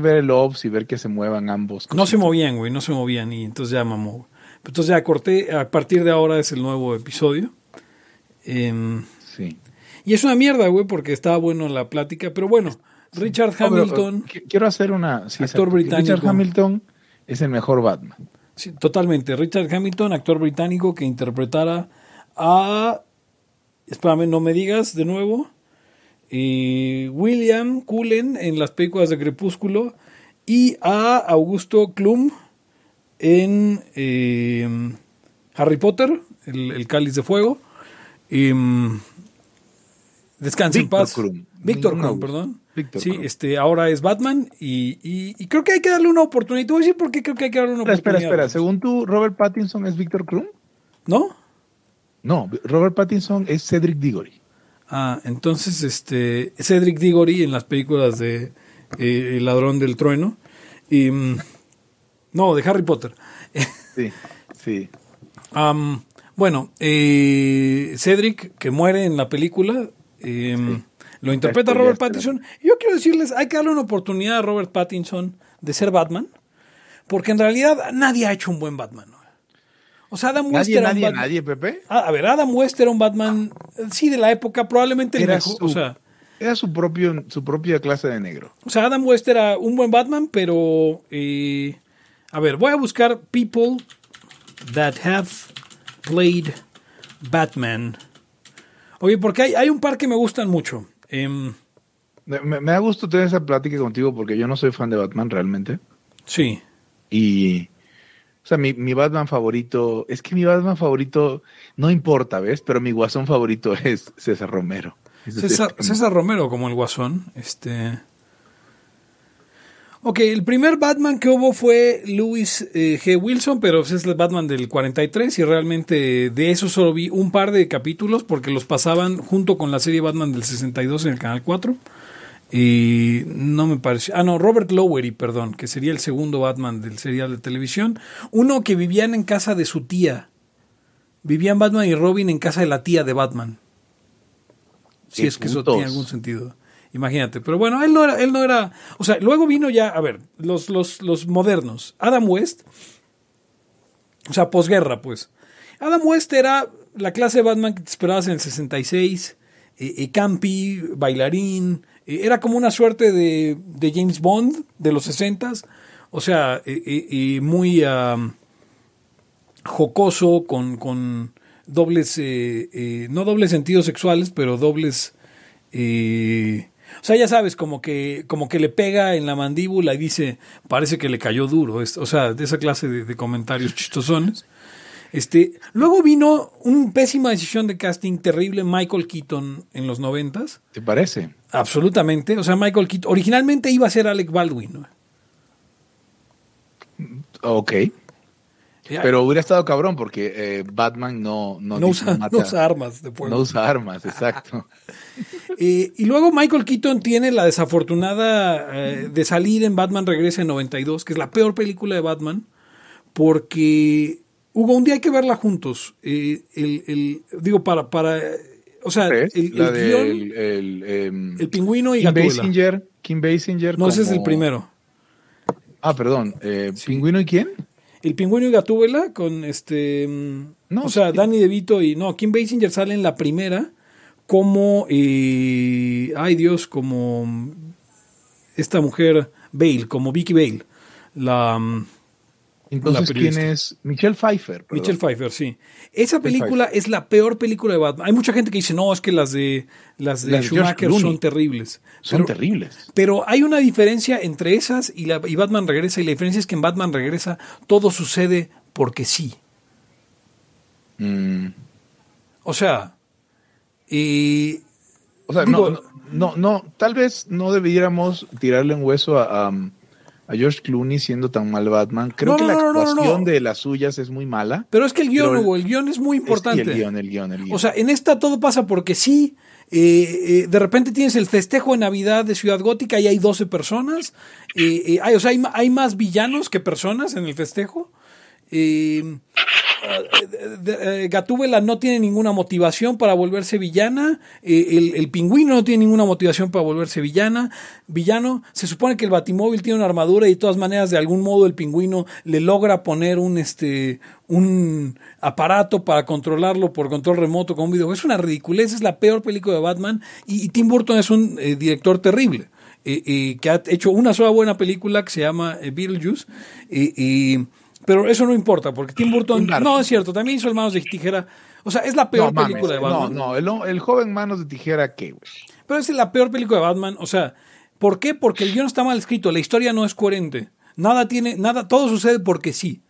ver el OBS y ver que se muevan ambos. No se movían, güey, no se movían y entonces ya mamó. Entonces ya corté, a partir de ahora es el nuevo episodio. Em, sí. Y es una mierda, güey, porque estaba bueno la plática, pero bueno, Richard Hamilton. quiero hacer una. actor británico. Richard Hamilton es el mejor Batman. Sí, totalmente. Richard Hamilton, actor británico que interpretara a. Espérame, no me digas de nuevo. Eh, William Cullen en las películas de Crepúsculo y a Augusto Klum en eh, Harry Potter, el, Cáliz de Fuego. Y, mm, descansa en paz. Víctor Krum, perdón. sí, este, ahora es Batman y, creo que hay que darle una oportunidad. Te voy a decir por qué creo que hay que darle una oportunidad. Espera, espera. Según tú, Robert Pattinson es Víctor Krum? ¿No? No, Robert Pattinson es Cedric Diggory. Ah, entonces, este, Cedric Diggory en las películas de eh, El ladrón del trueno. Y, mm, no, de Harry Potter. Sí, sí. bueno, eh, Cedric, que muere en la película, em, lo interpreta Robert Pattinson. Yo quiero decirles, hay que darle una oportunidad a Robert Pattinson de ser Batman, porque en realidad nadie ha hecho un buen Batman. O sea, Adam West era un Batman. Nadie, Pepe. Ah, a ver, Adam West era un Batman, sí, de la época, probablemente el mejor. o sea, era su, propio, su propia clase de negro. O sea, Adam West era un buen Batman, pero. Eh, a ver, voy a buscar people that have played Batman. Oye, porque hay, hay un par que me gustan mucho. Em, me, me, da gusto tener esa plática contigo porque yo no soy fan de Batman realmente. Sí. Y o sea, mi, mi, Batman favorito, es que mi Batman favorito no importa, ¿ves? Pero mi guasón favorito es César Romero. César, César, Romero como el guasón. Este. Ok, el primer Batman que hubo fue Louis eh, G. Wilson, pero es el Batman del 43 y realmente de eso solo vi un par de capítulos porque los pasaban junto con la serie Batman del 62 en el Canal 4. Y no me pareció. Ah, no, Robert Lowery, perdón, que sería el segundo Batman del serial de televisión. Uno que vivían en casa de su tía. Vivían Batman y Robin en casa de la tía de Batman. Si es que eso tiene algún sentido. Imagínate. Pero bueno, él no era, él no era. O sea, luego vino ya, a ver, los, los, los modernos. Adam West. O sea, posguerra, pues. Adam West era la clase de Batman que te esperabas en el 66. Eh, eh, campi, bailarín era como una suerte de, James Bond de los 60 o sea, y muy jocoso, con, con dobles, eh, eh, no dobles sentidos sexuales, pero dobles... o sea, ya sabes, como que, como que le pega en la mandíbula y dice, parece que le cayó duro. O sea, de esa clase de, de comentarios chistosones. Este, luego vino una pésima decisión de casting terrible Michael Keaton en los noventas. ¿Te parece? Absolutamente. O sea, Michael Keaton originalmente iba a ser Alec Baldwin. Ok. Pero hubiera estado cabrón porque eh, Batman no, no, usa, armas de No usa armas, exacto. Eh, y luego Michael Keaton tiene la desafortunada eh, de salir en Batman Regresa en 92, que es la peor película de Batman, porque Hugo, un día hay que verla juntos. Eh, el, digo, para, para, o sea, el, guion, em, el, pingüino y Kim Basinger, Kim Basinger. No, ese es el primero. Ah, perdón. Eh, ¿Pingüino y quién? El pingüino y Gatúbela con este. No, o sea, Danny DeVito y. No, Kim Basinger sale en la primera como. Eh, ay Dios, como. Esta mujer Bale, como Vicky Bale. La. Entonces, ¿quién es? Michelle Pfeiffer. Michelle Pfeiffer, sí. Esa película es la peor película de Batman. Hay mucha gente que dice, no, es que las de, las de Schumacher son terribles. Son terribles. Pero hay una diferencia entre esas y, la, y Batman regresa. Y la diferencia es que en Batman regresa todo sucede porque sí. Mm. O sea, y... O sea, no, no, no, tal vez no debiéramos tirarle un hueso a a George Clooney siendo tan mal Batman. Creo que la actuación de las suyas es muy mala. Pero es que el guion, Hugo, el guion es muy importante. el guion, el guion, el guion. O sea, en esta todo pasa porque sí, eh, eh, de repente tienes el festejo de Navidad de Ciudad Gótica y hay 12 personas. Eh, hay, o sea, hay, más villanos que personas en el festejo. Uh, Gatúbela no tiene ninguna motivación para volverse villana, el, el, pingüino no tiene ninguna motivación para volverse villana, villano, se supone que el batimóvil tiene una armadura y de todas maneras de algún modo el pingüino le logra poner un este un aparato para controlarlo por control remoto con un videojuego. Es una ridiculez, es la peor película de Batman y, Tim Burton es un eh, director terrible. Eh, que ha hecho una sola buena película que se llama Beetlejuice y pero eso no importa, porque Tim Burton. No, es cierto, también hizo el Manos de Tijera. O sea, es la peor película de Batman. No, no, el, joven Manos de Tijera, ¿qué, güey? Pero es la peor película de Batman. O sea, ¿por qué? Porque el guion está mal escrito, la historia no es coherente. Nada tiene, nada, todo sucede porque sí.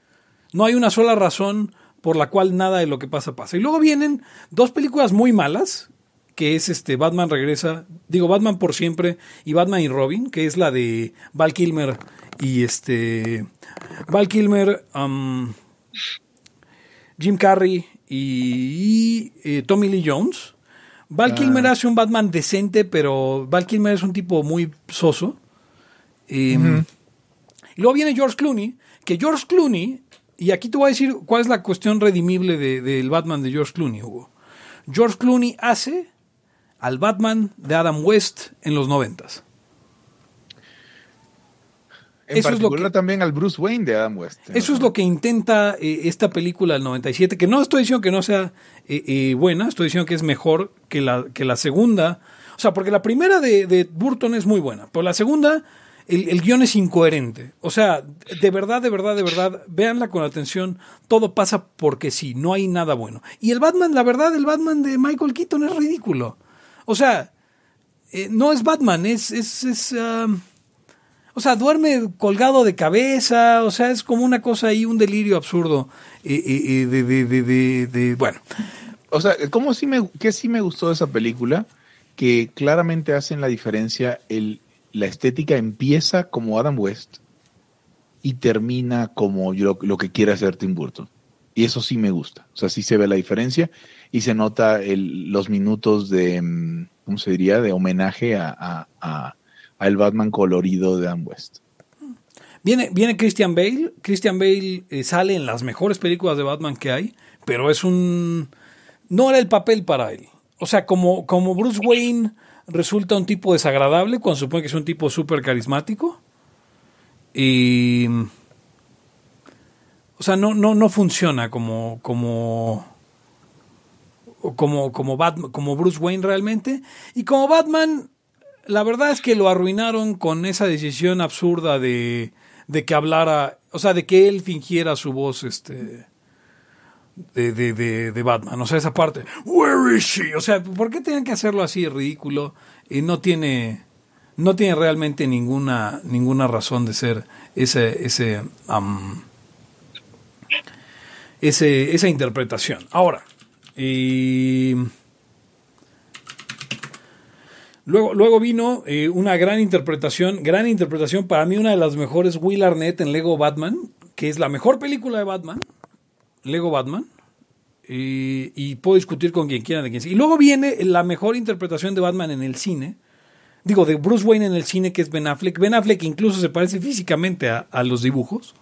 No hay una sola razón por la cual nada de lo que pasa pasa. Y luego vienen dos películas muy malas, que es este Batman regresa, digo Batman por siempre y Batman y Robin, que es la de Val Kilmer y este Val Kilmer, um, Jim Carrey y, eh, Tommy Lee Jones. Val ah. Kilmer hace un Batman decente, pero Val Kilmer es un tipo muy soso. Y luego viene George Clooney, que George Clooney, y aquí te voy a decir cuál es la cuestión redimible del Batman de George Clooney, Hugo. George Clooney hace al Batman de Adam West en los noventas. En eso particular es lo que, también al Bruce Wayne de Adam West. Eso es lo que intenta eh, esta película del 97, que no estoy diciendo que no sea eh, eh, buena, estoy diciendo que es mejor que la, que la segunda. O sea, porque la primera de, Burton es muy buena, pero la segunda, el, el, guion es incoherente. O sea, de verdad, de verdad, de verdad, véanla con atención, todo pasa porque sí, no hay nada bueno. Y el Batman, la verdad, el Batman de Michael Keaton es ridículo. O sea, no es Batman, es... es, es um, o sea, duerme colgado de cabeza, o sea, es como una cosa ahí, un delirio absurdo eh, eh, eh, de, de, de, bueno. O sea, ¿cómo sí me, qué sí me gustó de esa película? Que claramente hacen la diferencia, el, la estética empieza como Adam West y termina como lo, lo que quiere hacer Tim Burton. Y eso sí me gusta. O sea, sí se ve la diferencia y se nota el, los minutos de, mm, ¿cómo se diría?, de homenaje a al Batman colorido de Dan West. Viene, viene Christian Bale. Christian Bale eh, sale en las mejores películas de Batman que hay, pero es un. No era el papel para él. O sea, como, como Bruce Wayne resulta un tipo desagradable cuando supone que es un tipo súper carismático. Y. O sea, no, no, no funciona como. como. Como, como, Batman, como Bruce Wayne realmente. Y como Batman, la verdad es que lo arruinaron con esa decisión absurda de, de que hablara, o sea, de que él fingiera su voz, este, de, de, de, Batman. O sea, esa parte, Where is she? O sea, ¿por qué tenían que hacerlo así ridículo? Y no tiene, no tiene realmente ninguna, ninguna razón de ser ese, ese, ese esa interpretación. Ahora, Luego, luego vino eh, una gran interpretación, gran interpretación, para mí una de las mejores, Will Arnett en Lego Batman, que es la mejor película de Batman, Lego Batman, y, puedo discutir con quien quiera de quien. Y luego viene la mejor interpretación de Batman en el cine, digo, de Bruce Wayne en el cine, que es Ben Affleck. Ben Affleck incluso se parece físicamente a, los dibujos.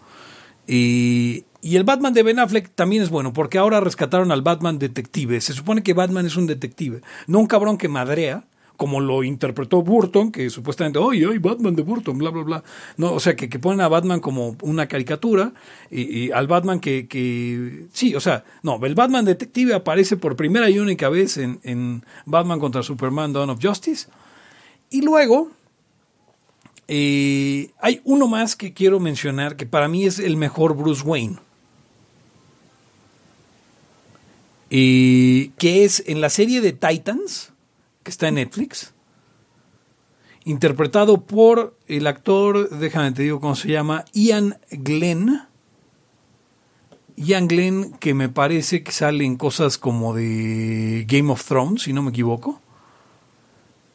Y, y, el Batman de Ben Affleck también es bueno, porque ahora rescataron al Batman detective. Se supone que Batman es un detective, no un cabrón que madrea, como lo interpretó Burton, que supuestamente, ¡ay, ay, Batman de Burton! bla, bla, bla. No, o sea, que, que ponen a Batman como una caricatura y, al Batman que, que, sí, o sea, no, el Batman detective aparece por primera y única vez en, Batman contra Superman Dawn of Justice. Y luego, eh, hay uno más que quiero mencionar que para mí es el mejor Bruce Wayne. Y que es en la serie de Titans, que está en Netflix, interpretado por el actor, déjame te digo cómo se llama, Ian Glenn. Ian Glenn, que me parece que sale en cosas como de Game of Thrones, si no me equivoco.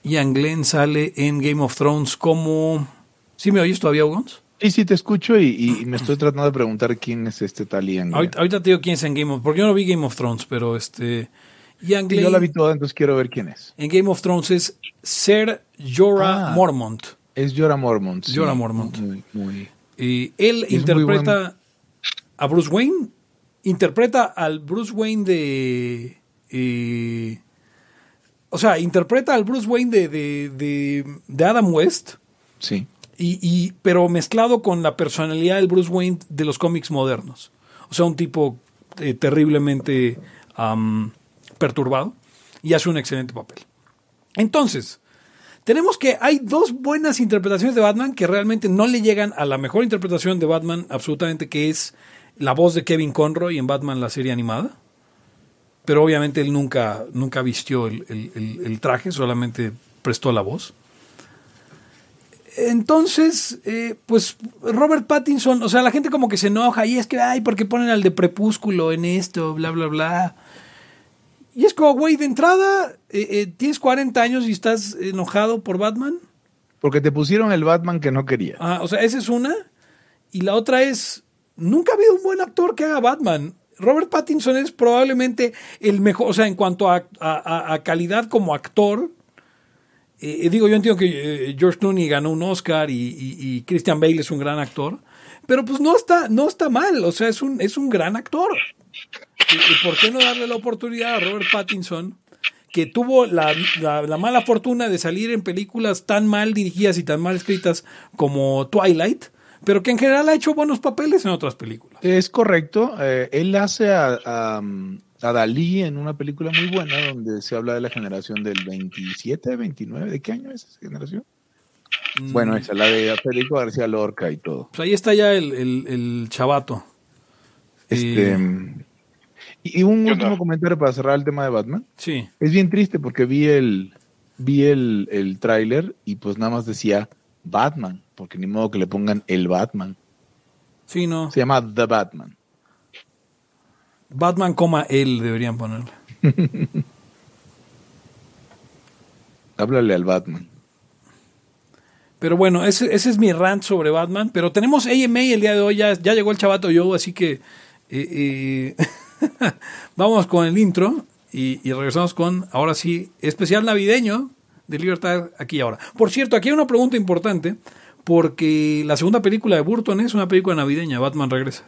Ian Glenn sale en Game of Thrones como... ¿Sí me oyes todavía, Ugons? Sí, sí, te escucho y, me estoy tratando de preguntar quién es este tal Ian Glenn. Ahorita, te digo quién es en Game of... Porque yo no vi Game of Thrones, pero este yo la vi toda, entonces quiero ver quién es. En Game of Thrones es Ser Jorah ah, Mormont. Es Jorah Mormont. Jorah Mormont. y él interpreta a Bruce Wayne interpreta al Bruce Wayne de... eh, o sea, interpreta al Bruce Wayne de, de, de, de Adam West, Sí. Y, y- pero mezclado con la personalidad del Bruce Wayne de los cómics modernos. O sea, un tipo eh, terriblemente am, perturbado y hace un excelente papel. Entonces, tenemos que hay dos buenas interpretaciones de Batman que realmente no le llegan a la mejor interpretación de Batman absolutamente, que es la voz de Kevin Conroy en Batman la serie animada. Pero obviamente él nunca, nunca vistió el- el traje, solamente prestó la voz. Entonces, eh, pues Robert Pattinson, o sea, la gente como que se enoja y es que, ay, ¿por qué ponen al de Prepúsculo en esto? Bla, bla, bla. Y es como, güey, de entrada, eh, eh, tienes 40 años y estás enojado por Batman. Porque te pusieron el Batman que no quería. Ah, o sea, esa es una. Y la otra es, nunca ha habido un buen actor que haga Batman. Robert Pattinson es probablemente el mejor, o sea, en cuanto a, a- a- a calidad como actor. Eh, digo, yo entiendo que eh, George Clooney ganó un Oscar y, Christian Bale es un gran actor, pero pues no está, no está mal, o sea, es un, es un gran actor. ¿Y, por qué no darle la oportunidad a Robert Pattinson, que tuvo la, la- la mala fortuna de salir en películas tan mal dirigidas y tan mal escritas como Twilight, pero que en general ha hecho buenos papeles en otras películas? Es correcto. eh, él hace a, a, a Dalí en una película muy buena donde se habla de la generación del 27, 29. ¿De qué año es esa generación? Bueno, esa, la de Federico García Lorca y todo. Pues ahí está ya el, el, el chavato. Este, Eh, y, y un ¿Qué último comentario para cerrar el tema de Batman. Sí. Es bien triste porque vi el vi el, el tráiler y pues nada más decía Batman, porque ni modo que le pongan el Batman. Sí, no. Se llama The Batman. Batman, coma él deberían ponerle. Háblale al Batman. Pero bueno, ese, ese es mi rant sobre Batman. Pero tenemos AMA el día de hoy. Ya, ya llegó el chavato yo, así que eh, eh, vamos con el intro y, y regresamos con, ahora sí, especial navideño de Libertad aquí y ahora. Por cierto, aquí hay una pregunta importante, porque la segunda película de Burton es una película navideña, Batman regresa.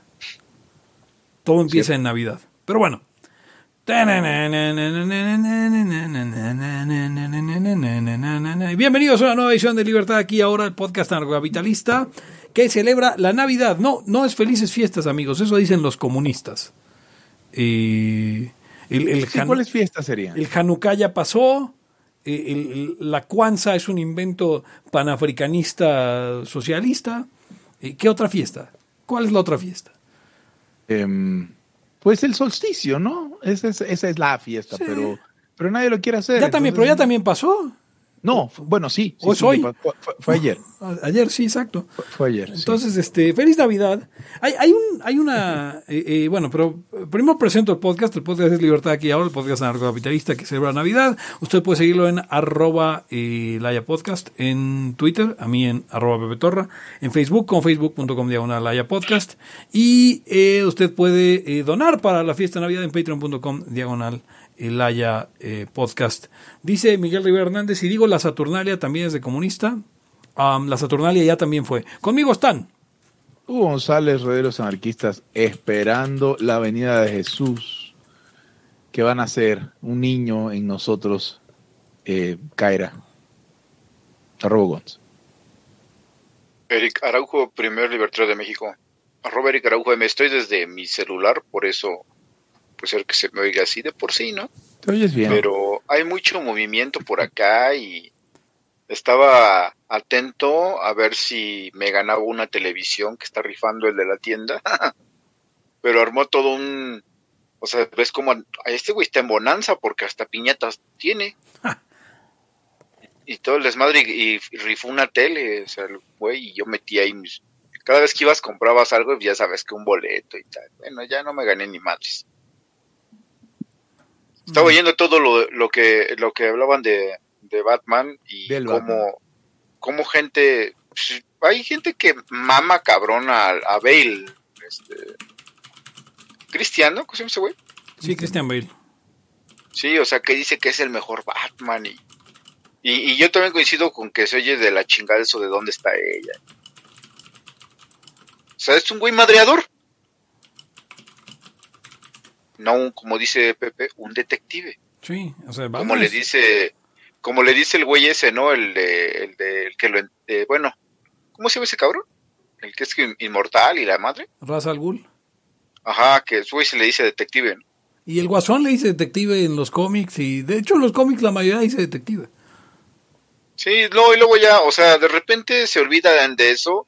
Todo empieza en Navidad. Pero bueno. Bienvenidos a una nueva edición de Libertad aquí ahora, el podcast anarcocapitalista que celebra la Navidad. No, no es felices fiestas, amigos, eso dicen los comunistas. Eh, el, el Sí, Hanu- ¿Cuáles fiestas serían? el Hanukkah ya pasó. eh, el- el- la Kwanzaa es un invento panafricanista socialista. Eh, ¿Qué otra fiesta? ¿Cuál es la otra fiesta? Em, pues el solsticio, ¿no? Esa es, esa es la fiesta, Sí. pero, pero nadie lo quiere hacer. Ya también, pero ya también pasó. No, fu- bueno, sí. sí, ¿O es sí, hoy? fue, fue- fue ayer. A- Ayer, sí, exacto. Fue, fue ayer. sí. Entonces, este, feliz Navidad. Hay, hay un, hay una, eh, eh, bueno, pero eh, primero presento el podcast. El podcast es Libertad aquí ahora, el podcast anarcocapitalista que celebra Navidad. Usted puede seguirlo en arroba eh, Laya Podcast en Twitter, a mí en arroba Pepe Torra, en Facebook con facebook.com diagonal Laya Podcast. Y eh, usted puede donar para la fiesta de Navidad en patreon.com diagonal el Haya eh, Podcast. Dice Miguel Rivera Hernández, y digo la Saturnalia también es de comunista. La Saturnalia ya también fue. Conmigo están. Hugo González, Roderos Anarquistas, esperando la venida de Jesús, que van a ser un niño en nosotros, eh, caerá. Arroba Gonz. Eric Araujo, primer libertario de México. Arroba Eric Araujo, me estoy desde mi celular, por eso ser que se me oiga así de por sí, ¿no? ¿Te oyes bien? Pero hay mucho movimiento por acá y estaba atento a ver si me ganaba una televisión que está rifando el de la tienda. Pero armó todo un... O sea, ves como este güey está en bonanza porque hasta piñatas tiene. y todo el desmadre y, y rifó una tele, o sea, el güey, y yo metí ahí mis... Cada vez que ibas comprabas algo, ya sabes que un boleto y tal. Bueno, ya no me gané ni madres. Estaba oyendo todo lo, lo que lo que hablaban de, de Batman y Del cómo, Batman. cómo gente... pues, hay gente que mama cabrón a, a Bale. Este, Cristiano, ¿cómo se llama ese güey? Sí, Christian Bale. Sí, o sea, que dice que es el mejor Batman y, y, y yo también coincido con que se oye de la chingada eso de dónde está ella. O sea, es un güey madreador. No un, como dice Pepe, un detective. Sí, o sea, como le dice, como le dice el güey ese, ¿no? El de, el de, el que lo, eh, bueno, ¿cómo se llama ese cabrón? El que es inmortal y la madre. Ra's al Ghul. Ajá, que su güey se le dice detective. ¿no? Y el Guasón le dice detective en los cómics y de hecho en los cómics la mayoría dice detective. Sí, luego, y luego ya, o sea, de repente se olvidan de eso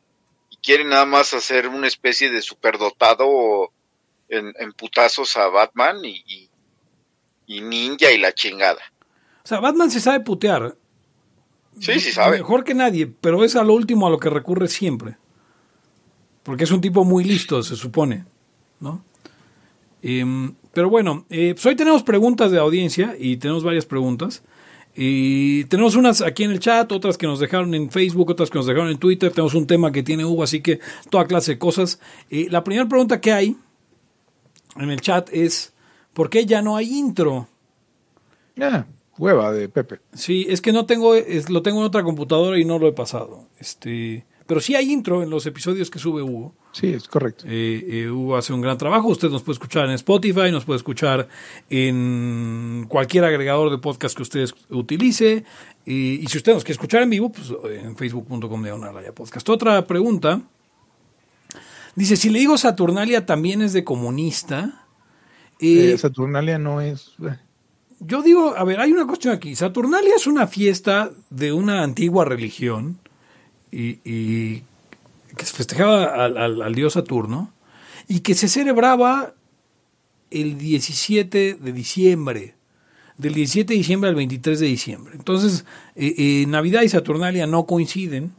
y quieren nada más hacer una especie de superdotado en, en putazos a Batman y, y, ninja y la chingada. O sea, Batman se sabe putear. Sí, sí sabe. Mejor que nadie, pero es a lo último a lo que recurre siempre. Porque es un tipo muy listo, se supone, ¿no? Em, pero bueno, eh, pues hoy tenemos preguntas de audiencia y tenemos varias preguntas. Y tenemos unas aquí en el chat, otras que nos dejaron en Facebook, otras que nos dejaron en Twitter. Tenemos un tema que tiene Hugo, así que toda clase de cosas. Y la primera pregunta que hay en el chat es: ¿por qué ya no hay intro? Ah, hueva de Pepe. Sí, es que no tengo, es, lo tengo en otra computadora y no lo he pasado. Este, pero sí hay intro en los episodios que sube Hugo. Sí, es correcto. Eh, eh, Hugo hace un gran trabajo. Usted nos puede escuchar en Spotify, nos puede escuchar en cualquier agregador de podcast que usted utilice. Y, si usted nos quiere escuchar en vivo, pues en facebook.com de podcast. Otra pregunta. Dice, si le digo Saturnalia también es de comunista. Eh, Saturnalia no es... Yo digo, a ver, hay una cuestión aquí. Saturnalia es una fiesta de una antigua religión y que se festejaba al, dios Saturno y que se celebraba el 17 de diciembre, del 17 de diciembre al 23 de diciembre. Entonces, eh, eh, Navidad y Saturnalia no coinciden.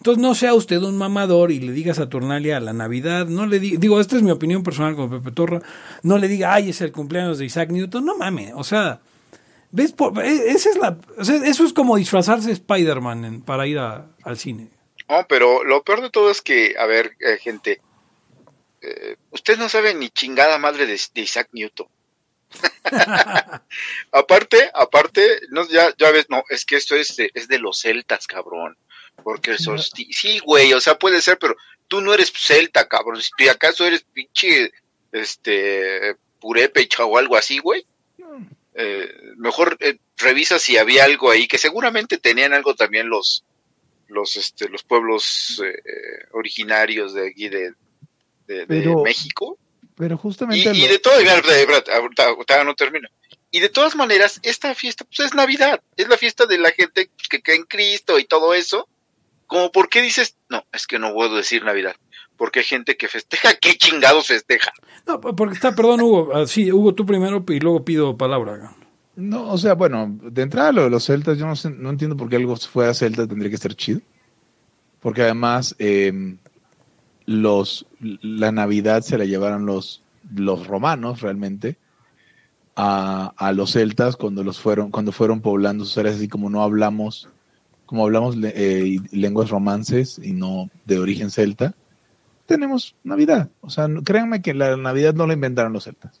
Entonces, no sea usted un mamador y le diga Saturnalia a la Navidad. No le diga, digo, esta es mi opinión personal como Pepe Torra. No le diga, ay, es el cumpleaños de Isaac Newton. No mames, o sea, ¿ves? E, esa es la, eso es como disfrazarse Spider-Man para ir al cine. No, pero lo peor de todo es que, a ver, eh, gente, eh, usted no sabe ni chingada madre de, Isaac Newton. aparte, aparte, no, ya, ya ves, no, es que esto es de, es de los celtas, cabrón. Porque sí, güey, o sea, puede ser, pero tú no eres celta, cabrón. Si acaso eres pinche, este, purépecha o algo así, güey. Eh, mejor revisa si había algo ahí, que seguramente tenían algo también los, los, este, los pueblos eh, originarios de aquí de, México. Pero justamente... Y, de todo, no termino. Y de todas maneras, esta fiesta pues es Navidad, es la fiesta de la gente que cree en Cristo y todo eso. Como, ¿por qué dices? No, es que no puedo decir Navidad. Porque hay gente que festeja, ¿qué chingados festeja? No, porque está, perdón, Hugo. Ah, sí, Hugo, tú primero y luego pido palabra. No, o sea, bueno, de entrada lo de los celtas, yo no, sé, no entiendo por qué algo fuera celta tendría que ser chido. Porque además em, los, la Navidad se la llevaron los, los romanos realmente a, a, los celtas cuando los fueron, cuando fueron poblando sus áreas, así como no hablamos, como hablamos eh, lenguas romances y no de origen celta, tenemos Navidad. O sea, créanme que la Navidad no la inventaron los celtas.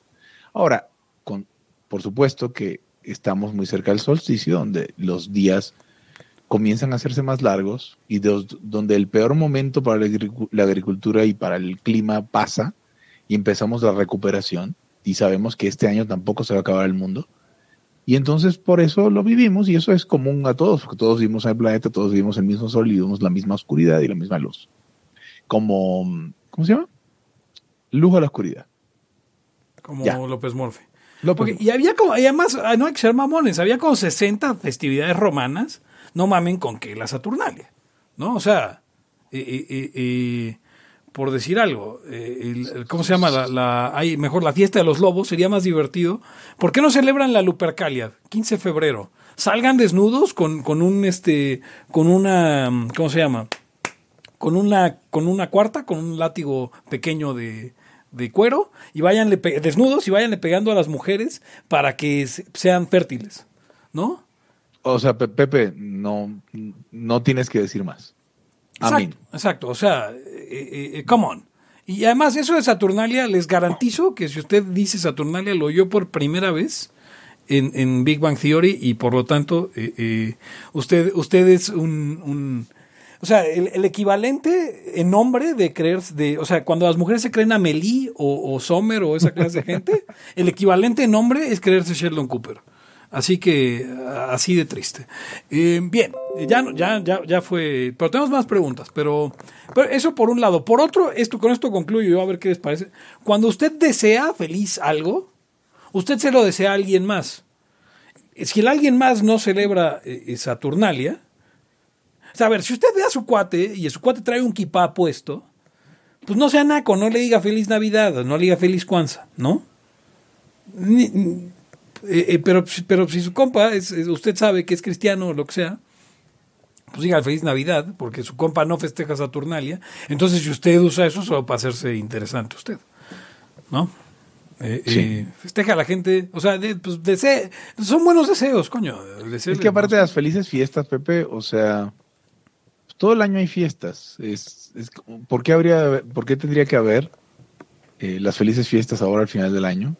Ahora, con, por supuesto que estamos muy cerca del solsticio, donde los días comienzan a hacerse más largos y donde el peor momento para la agricultura y para el clima pasa y empezamos la recuperación y sabemos que este año tampoco se va a acabar el mundo. Y entonces por eso lo vivimos y eso es común a todos, porque todos vivimos en el planeta, todos vivimos el mismo sol y vivimos la misma oscuridad y la misma luz. Como, ¿cómo se llama? Luz a la oscuridad. Como López Morfe y había como, y además, ah, no hay que ser mamones, había como 60 festividades romanas, no mamen con que la Saturnalia, ¿no? O sea, por decir algo, eh, ¿cómo se llama? La, hay, mejor la fiesta de los lobos sería más divertido. ¿Por qué no celebran la Lupercalia? 15 de febrero. Salgan desnudos con, con un, este, con una, ¿cómo se llama? Con una, con una cuarta, con un látigo pequeño de, de cuero y vayanle desnudos y vayanle pegando a las mujeres para que sean fértiles, ¿no? O sea, Pepe, no, no tienes que decir más. Exacto, exacto. O sea, eh, eh, eh, come on. Y además, eso de Saturnalia, les garantizo que si usted dice Saturnalia, lo oyó por primera vez en, en Big Bang Theory y por lo tanto, usted, usted es un O sea, el, el equivalente en nombre de creer, de, o sea, cuando las mujeres se creen Amelie o, o Sommer o esa clase de gente, el equivalente en nombre es creerse Sheldon Cooper. Así que, así de triste. Eh, bien, ya, ya, ya, ya fue. Pero tenemos más preguntas. Pero, pero eso por un lado. Por otro, esto, con esto concluyo yo a ver qué les parece. Cuando usted desea feliz algo, usted se lo desea a alguien más. Si el alguien más no celebra eh, Saturnalia, o sea, a ver, si usted ve a su cuate y su cuate trae un kipá puesto, pues no sea naco, no le diga feliz Navidad, no le diga feliz Kwanzaa, ¿no? Eh, eh, pero, pero si su compa, es, usted sabe que es cristiano o lo que sea, pues diga feliz Navidad, porque su compa no festeja Saturnalia. Entonces, si usted usa eso, solo para hacerse interesante usted, ¿no? Eh, Sí. eh, festeja a la gente, o sea, de- pues, desee- son buenos deseos, coño. Es que aparte de las felices fiestas, Pepe, o sea, todo el año hay fiestas. Es, es- ¿por, qué habría, ¿Por qué tendría que haber eh, las felices fiestas ahora al final del año?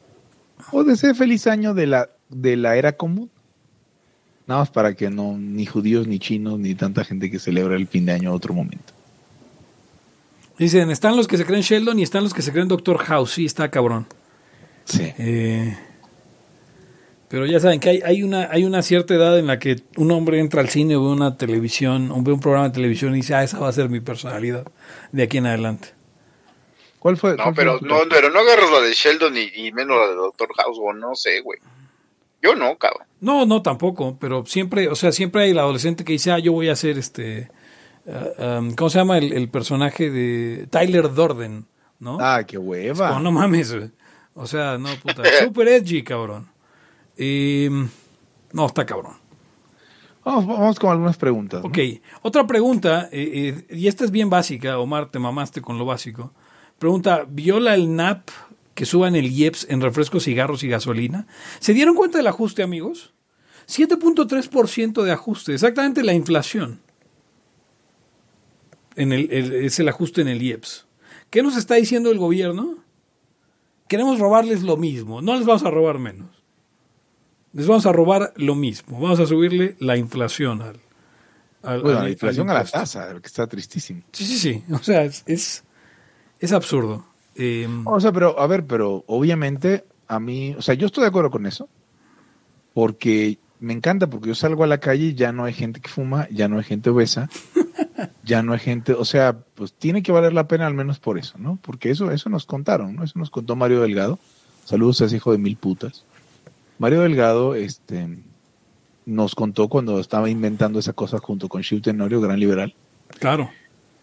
O de ese feliz año de la, de la era común. Nada más para que no, ni judíos, ni chinos, ni tanta gente que celebra el fin de año a otro momento. Dicen, están los que se creen Sheldon y están los que se creen Doctor House. Sí, está cabrón. Sí. Eh, pero ya saben que hay, hay, una, hay una cierta edad en la que un hombre entra al cine o ve una televisión, o ve un programa de televisión y dice, ah, esa va a ser mi personalidad de aquí en adelante. ¿Cuál fue? No, cuál pero no, pero no agarras la de Sheldon y, y menos la de Doctor House, o no sé, güey. Yo no, cabrón. No, no, tampoco, pero siempre, o sea, siempre hay el adolescente que dice, ah, yo voy a ser este, ah, um, ¿cómo se llama el, el personaje de Tyler Dorden? ¿No? Ah, qué hueva. como, no mames, güey. O sea, no, puta. Super edgy, cabrón. Y, no, está cabrón. Vamos, vamos con algunas preguntas. ¿no? Ok, otra pregunta, eh, eh, y esta es bien básica, Omar, te mamaste con lo básico. Pregunta, ¿viola el NAP que suban el IEPS en refrescos, cigarros y gasolina? ¿Se dieron cuenta del ajuste, amigos? 7.3% de ajuste, exactamente la inflación. En el, el- es el ajuste en el IEPS. ¿Qué nos está diciendo el gobierno? Queremos robarles lo mismo, no les vamos a robar menos. Les vamos a robar lo mismo, vamos a subirle la inflación al, al- Bueno, al- la al inflación a la tasa, que está tristísimo. Sí, sí, sí. O sea, es, es, es absurdo. Eh, O sea, pero, a ver, pero obviamente a mí, o sea, yo estoy de acuerdo con eso, porque me encanta, porque yo salgo a la calle y ya no hay gente que fuma, ya no hay gente obesa, ya no hay gente, o sea, pues tiene que valer la pena al menos por eso, ¿no? Porque eso, eso nos contaron, ¿no? Eso nos contó Mario Delgado. Saludos a ese hijo de mil putas. Mario Delgado, este, nos contó cuando estaba inventando esa cosa junto con Shiv Tenorio, gran liberal, claro.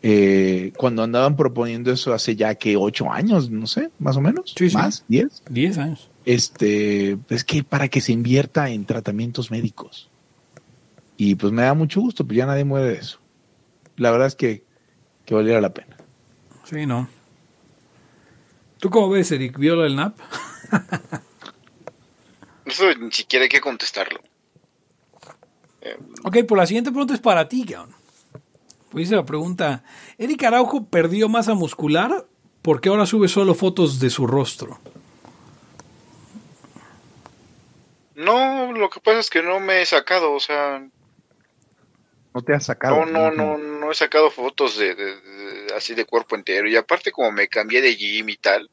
Eh, cuando andaban proponiendo eso hace ya que ocho años, no sé, más o menos, Sí, sí. más, diez. 10 años. Este, es que para que se invierta en tratamientos médicos. Y pues me da mucho gusto, pues ya nadie muere de eso. La verdad es que, que valiera la pena. Sí, no. ¿Tú cómo ves, Eric? ¿Viola el NAP? Eso ni siquiera hay que contestarlo. Ok, pues la siguiente pregunta es para ti, cabrón. Dice la pregunta, ¿Eric Araujo perdió masa muscular porque ahora sube solo fotos de su rostro? No, lo que pasa es que no me he sacado, o sea, No te has sacado. no, no, no, no he sacado fotos de, de- de- así de cuerpo entero. Y aparte como me cambié de gym y tal,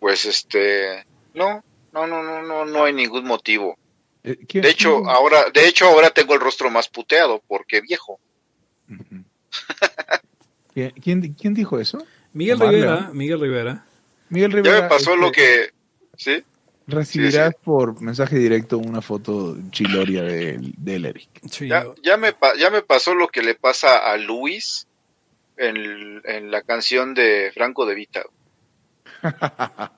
pues este, no, no, no, no, no, no hay ningún motivo. Eh, ¿quién- De hecho, ahora, de hecho ahora tengo el rostro más puteado porque viejo. ¿Quién, quién, dijo eso? Miguel Omar Rivera, León. Miguel Rivera. Miguel Ya Rivera. me pasó lo este, que, ¿sí? Recibirás Sí, por mensaje directo una foto chiloria del del Eric. Sí, Ya, ya me, ya me pasó lo que le pasa a Luis en, en la canción de Franco de Vita.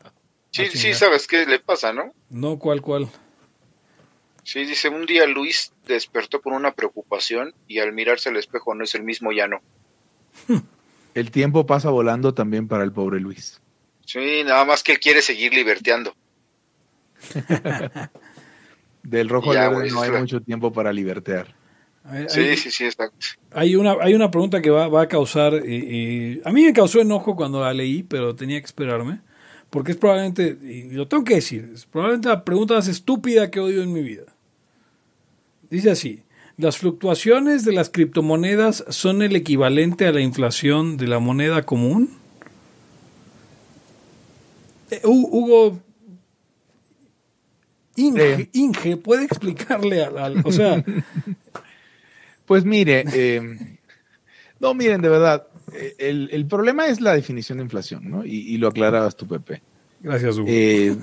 Sí, Ah, sí, sabes qué le pasa, ¿no? no, ¿cuál, cuál? Sí, dice, un día Luis despertó con una preocupación y al mirarse al espejo no es el mismo ya no. El tiempo pasa volando también para el pobre Luis. Sí, nada más que él quiere seguir liberteando. Del rojo Ya, al verde güey, no hay mucho tiempo para libertear. Hay, Sí, hay- sí, sí, exacto. hay una, hay una pregunta que va, va a causar, eh, eh, a mí me causó enojo cuando la leí, pero tenía que esperarme, porque es probablemente, y lo tengo que decir, es probablemente la pregunta más estúpida que he oído en mi vida. Dice así, las fluctuaciones de las criptomonedas son el equivalente a la inflación de la moneda común. Eh, Hu- Hugo Inge, Sí. Inge, puede explicarle al, al- o sea, Pues mire, eh, no, miren, de verdad, eh, el, el problema es la definición de inflación, ¿no? Y, y lo aclarabas tú, Pepe. gracias Hugo. Eh,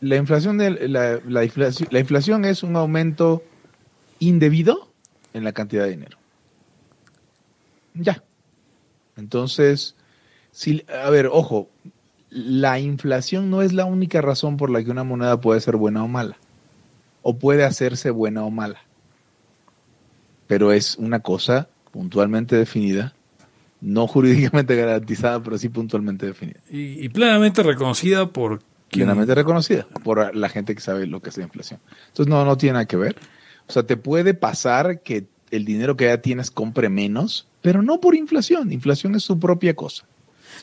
la inflación de, la, la inflación, la inflación es un aumento indebido en la cantidad de dinero. Ya. Entonces, si, a ver, ojo, la inflación no es la única razón por la que una moneda puede ser buena o mala, o puede hacerse buena o mala, pero es una cosa puntualmente definida, no jurídicamente garantizada, pero sí puntualmente definida y, y plenamente reconocida por quien- plenamente reconocida por la gente que sabe lo que es la inflación. Entonces no, no tiene nada que ver. O sea, te puede pasar que el dinero que ya tienes compre menos, pero no por inflación. Inflación es su propia cosa.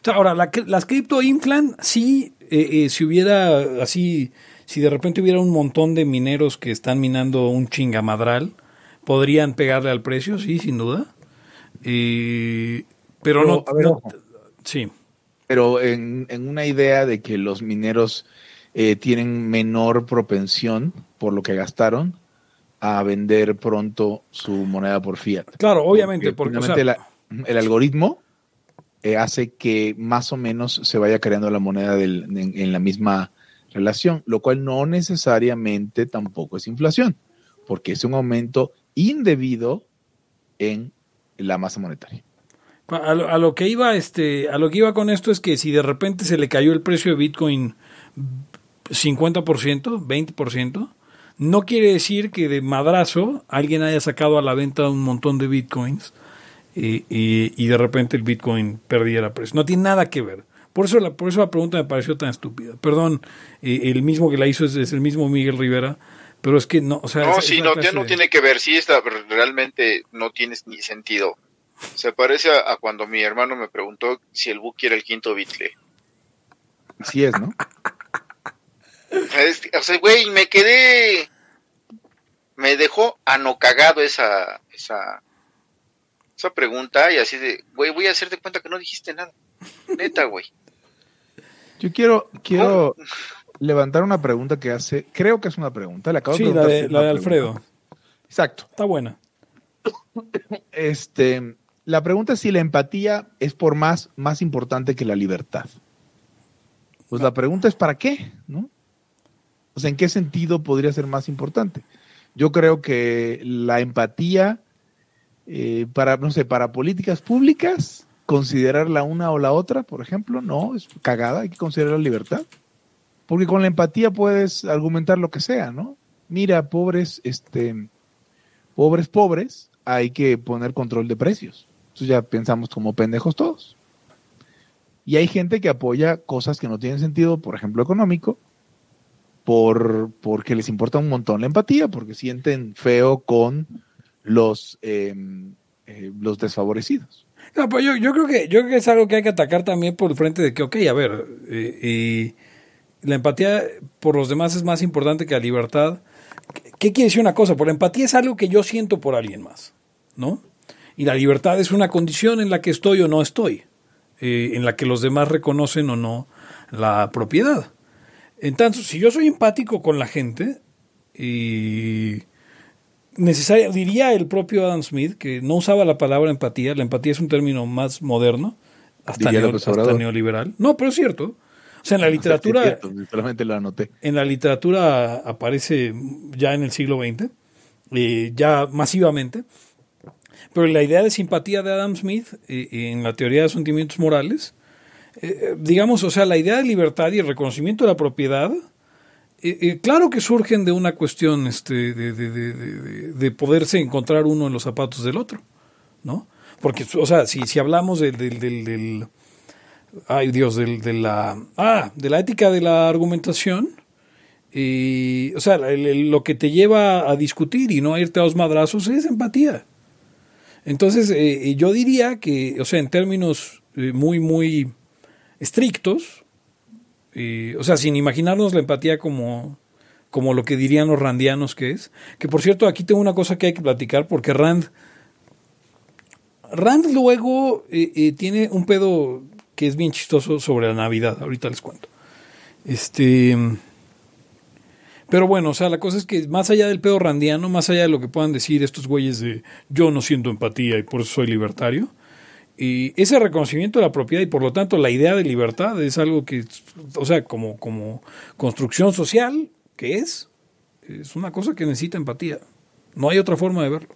Ahora, la las cripto inflan, sí, eh, eh, si hubiera así, si de repente hubiera un montón de mineros que están minando un chingamadral, podrían pegarle al precio, sí, sin duda. Eh, pero, Pero, no, a ver, no- ojo. sí. Pero en, en una idea de que los mineros eh, tienen menor propensión por lo que gastaron a vender pronto su moneda por fiat. Claro, obviamente, porque, o finalmente sea, la- el algoritmo eh, hace que más o menos se vaya creando la moneda del- en, en la misma relación, lo cual no necesariamente tampoco es inflación, porque es un aumento indebido en la masa monetaria. A lo, a lo que iba, este, a lo que iba con esto es que si de repente se le cayó el precio de Bitcoin 50%, 20%, no quiere decir que de madrazo alguien haya sacado a la venta un montón de Bitcoins y, y- y de repente el Bitcoin perdiera precio. No tiene nada que ver. Por eso la, por eso la pregunta me pareció tan estúpida. Perdón, eh, el mismo que la hizo es, es el mismo Miguel Rivera, pero es que no, o sea, No, es- sí, es la no, ya no de- tiene que ver, sí, está, realmente no tiene ni sentido. Se parece a, a cuando mi hermano me preguntó si el Buki era el quinto Beatle. Así es, ¿no? Es- o sea, güey, me quedé, me dejó anocagado esa, esa, esa pregunta y así de, güey, voy a hacerte cuenta que no dijiste nada. Neta, güey. Yo quiero, quiero levantar una pregunta que hace, creo que es una pregunta, le acabo Sí, de la preguntar de, si es la de Alfredo. Exacto. Está buena. Este, la pregunta es si la empatía es por más, más importante que la libertad. Pues la pregunta es ¿para qué? ¿No? O sea, ¿en qué sentido podría ser más importante? Yo creo que la empatía eh, para, no sé, para políticas públicas, considerar la una o la otra, por ejemplo, no, es cagada, hay que considerar la libertad. Porque con la empatía puedes argumentar lo que sea, ¿no? Mira, pobres, este, pobres, pobres, hay que poner control de precios. Entonces ya pensamos como pendejos todos. Y hay gente que apoya cosas que no tienen sentido, por ejemplo, económico, por, porque les importa un montón la empatía, porque sienten feo con los, eh, eh, los desfavorecidos. Pues yo, yo creo que yo creo que es algo que hay que atacar también por el frente de que, ok, a ver, eh, la empatía por los demás es más importante que la libertad. ¿Qué- ¿Qué quiere decir una cosa? Por la empatía es algo que yo siento por alguien más, ¿no? Y la libertad es una condición en la que estoy o no estoy, eh, en la que los demás reconocen o no la propiedad. Entonces, si yo soy empático con la gente, y necesaria, diría el propio Adam Smith, que no usaba la palabra empatía, la empatía es un término más moderno, hasta, neo- neoliberal. No, pero es cierto. O sea, en la literatura, O sea, cierto, solamente anoté. en la literatura aparece ya en el siglo XX, eh, ya masivamente. Pero la idea de simpatía de Adam Smith eh, en la teoría de sentimientos morales, eh, digamos, o sea, la idea de libertad y el reconocimiento de la propiedad, eh, eh, claro que surgen de una cuestión este, de, de- de- de- de poderse encontrar uno en los zapatos del otro, ¿no? Porque, o sea, si, si hablamos del, del, ay Dios, de la, ah, de la ética de la argumentación, y, o sea, lo que te lleva a discutir y no a irte a los madrazos es empatía. Entonces, eh, yo diría que, o sea, en términos eh, muy, muy estrictos, eh, o sea, sin imaginarnos la empatía como, como lo que dirían los randianos que es. Que por cierto, aquí tengo una cosa que hay que platicar porque Rand, Rand luego eh, eh, tiene un pedo que es bien chistoso sobre la Navidad, ahorita les cuento. Este... Pero bueno, o sea, la cosa es que más allá del pedo randiano, más allá de lo que puedan decir estos güeyes de yo no siento empatía y por eso soy libertario, y ese reconocimiento de la propiedad y por lo tanto la idea de libertad es algo que, o sea, como, como construcción social, que es, es una cosa que necesita empatía. No hay otra forma de verlo,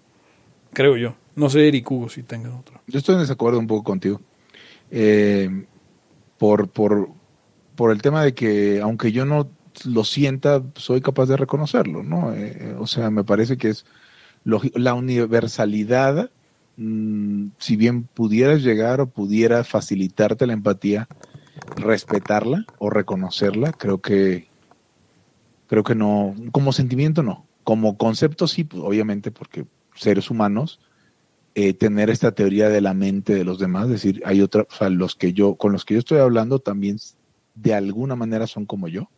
creo yo. No sé, Eric Hugo, si tengan otra. Yo estoy en desacuerdo un poco contigo. Eh, por, por, por el tema de que, aunque yo no lo sienta, soy capaz de reconocerlo, ¿no? Eh, o sea, me parece que es la universalidad, mm, si bien pudieras llegar o pudiera facilitarte la empatía, respetarla o reconocerla, creo que creo que no, como sentimiento no, como concepto sí, pues, obviamente, porque seres humanos, eh, tener esta teoría de la mente de los demás, decir, hay otra, o sea, los que yo, con los que yo estoy hablando también de alguna manera son como yo.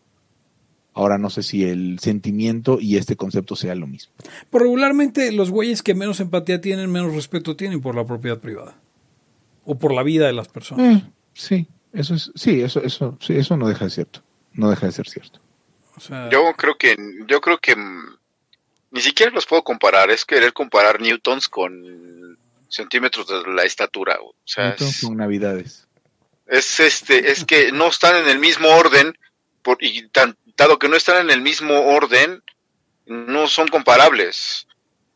Ahora no sé si el sentimiento y este concepto sea lo mismo. Pero regularmente los güeyes que menos empatía tienen, menos respeto tienen por la propiedad privada. O por la vida de las personas. Eh, sí, eso es, sí, eso, eso, sí, eso no deja de cierto. No deja de ser cierto. yo creo que, yo creo que mm, ni siquiera los puedo comparar. Es querer comparar newtons con centímetros de la estatura. O sea, newtons con navidades. Es este, es que no están en el mismo orden por, y tan, dado que no están en el mismo orden, no son comparables.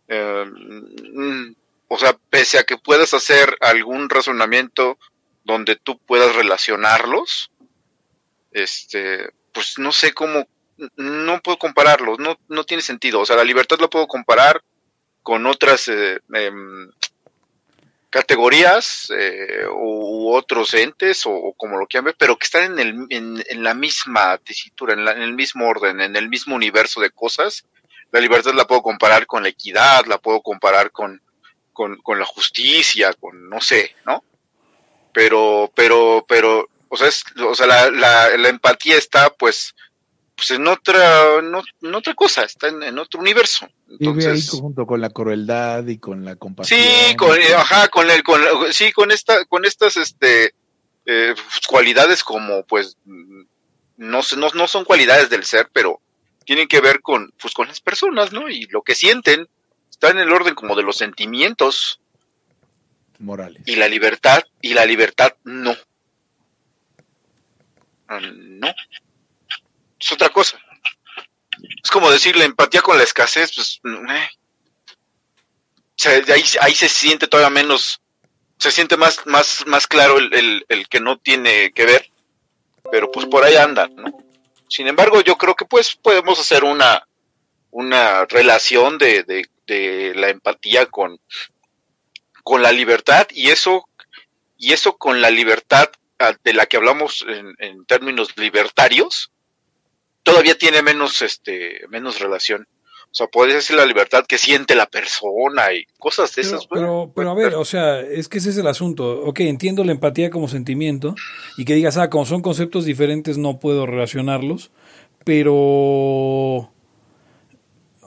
Eh, mm, o sea, pese a que puedas hacer algún razonamiento donde tú puedas relacionarlos, este, pues no sé cómo, no puedo compararlos, no, no tiene sentido. O sea, la libertad la puedo comparar con otras eh, em, categorías eh, u, otros entes o, como lo quieran ver, pero que están en, el, en, la misma tesitura, en, en, el mismo orden, en el mismo universo de cosas. La libertad la puedo comparar con la equidad, la puedo comparar con, con, con la justicia, con no sé, ¿no? Pero, pero, pero, o sea, es, o sea la, la, la empatía está pues pues en otra, en otra cosa, está en, otro universo. Entonces, Vive ahí junto con la crueldad y con la compasión. Sí, con, eh, ajá, con el, con, sí, con esta, con estas, este, eh, cualidades como, pues, no, no, no son cualidades del ser, pero tienen que ver con, pues, con las personas, ¿no? Y lo que sienten está en el orden como de los sentimientos morales. Y la libertad, y la libertad no. Ah, no es otra cosa. Es como decir la empatía con la escasez, pues eh. ahí, ahí se siente todavía menos, se siente más, más, más claro el, el, que no tiene que ver, pero pues por ahí andan, ¿no? Sin embargo, yo creo que pues podemos hacer una, una relación de, de, de la empatía con, con la libertad y eso, y eso con la libertad ah, de la que hablamos en términos libertarios, todavía tiene menos, este, menos relación. O sea, puede ser la libertad que siente la persona y cosas de esas. Pero, pero, a ver, o sea, es que ese es el asunto. Ok, entiendo la empatía como sentimiento y que digas, ah, como son conceptos diferentes no puedo relacionarlos, pero...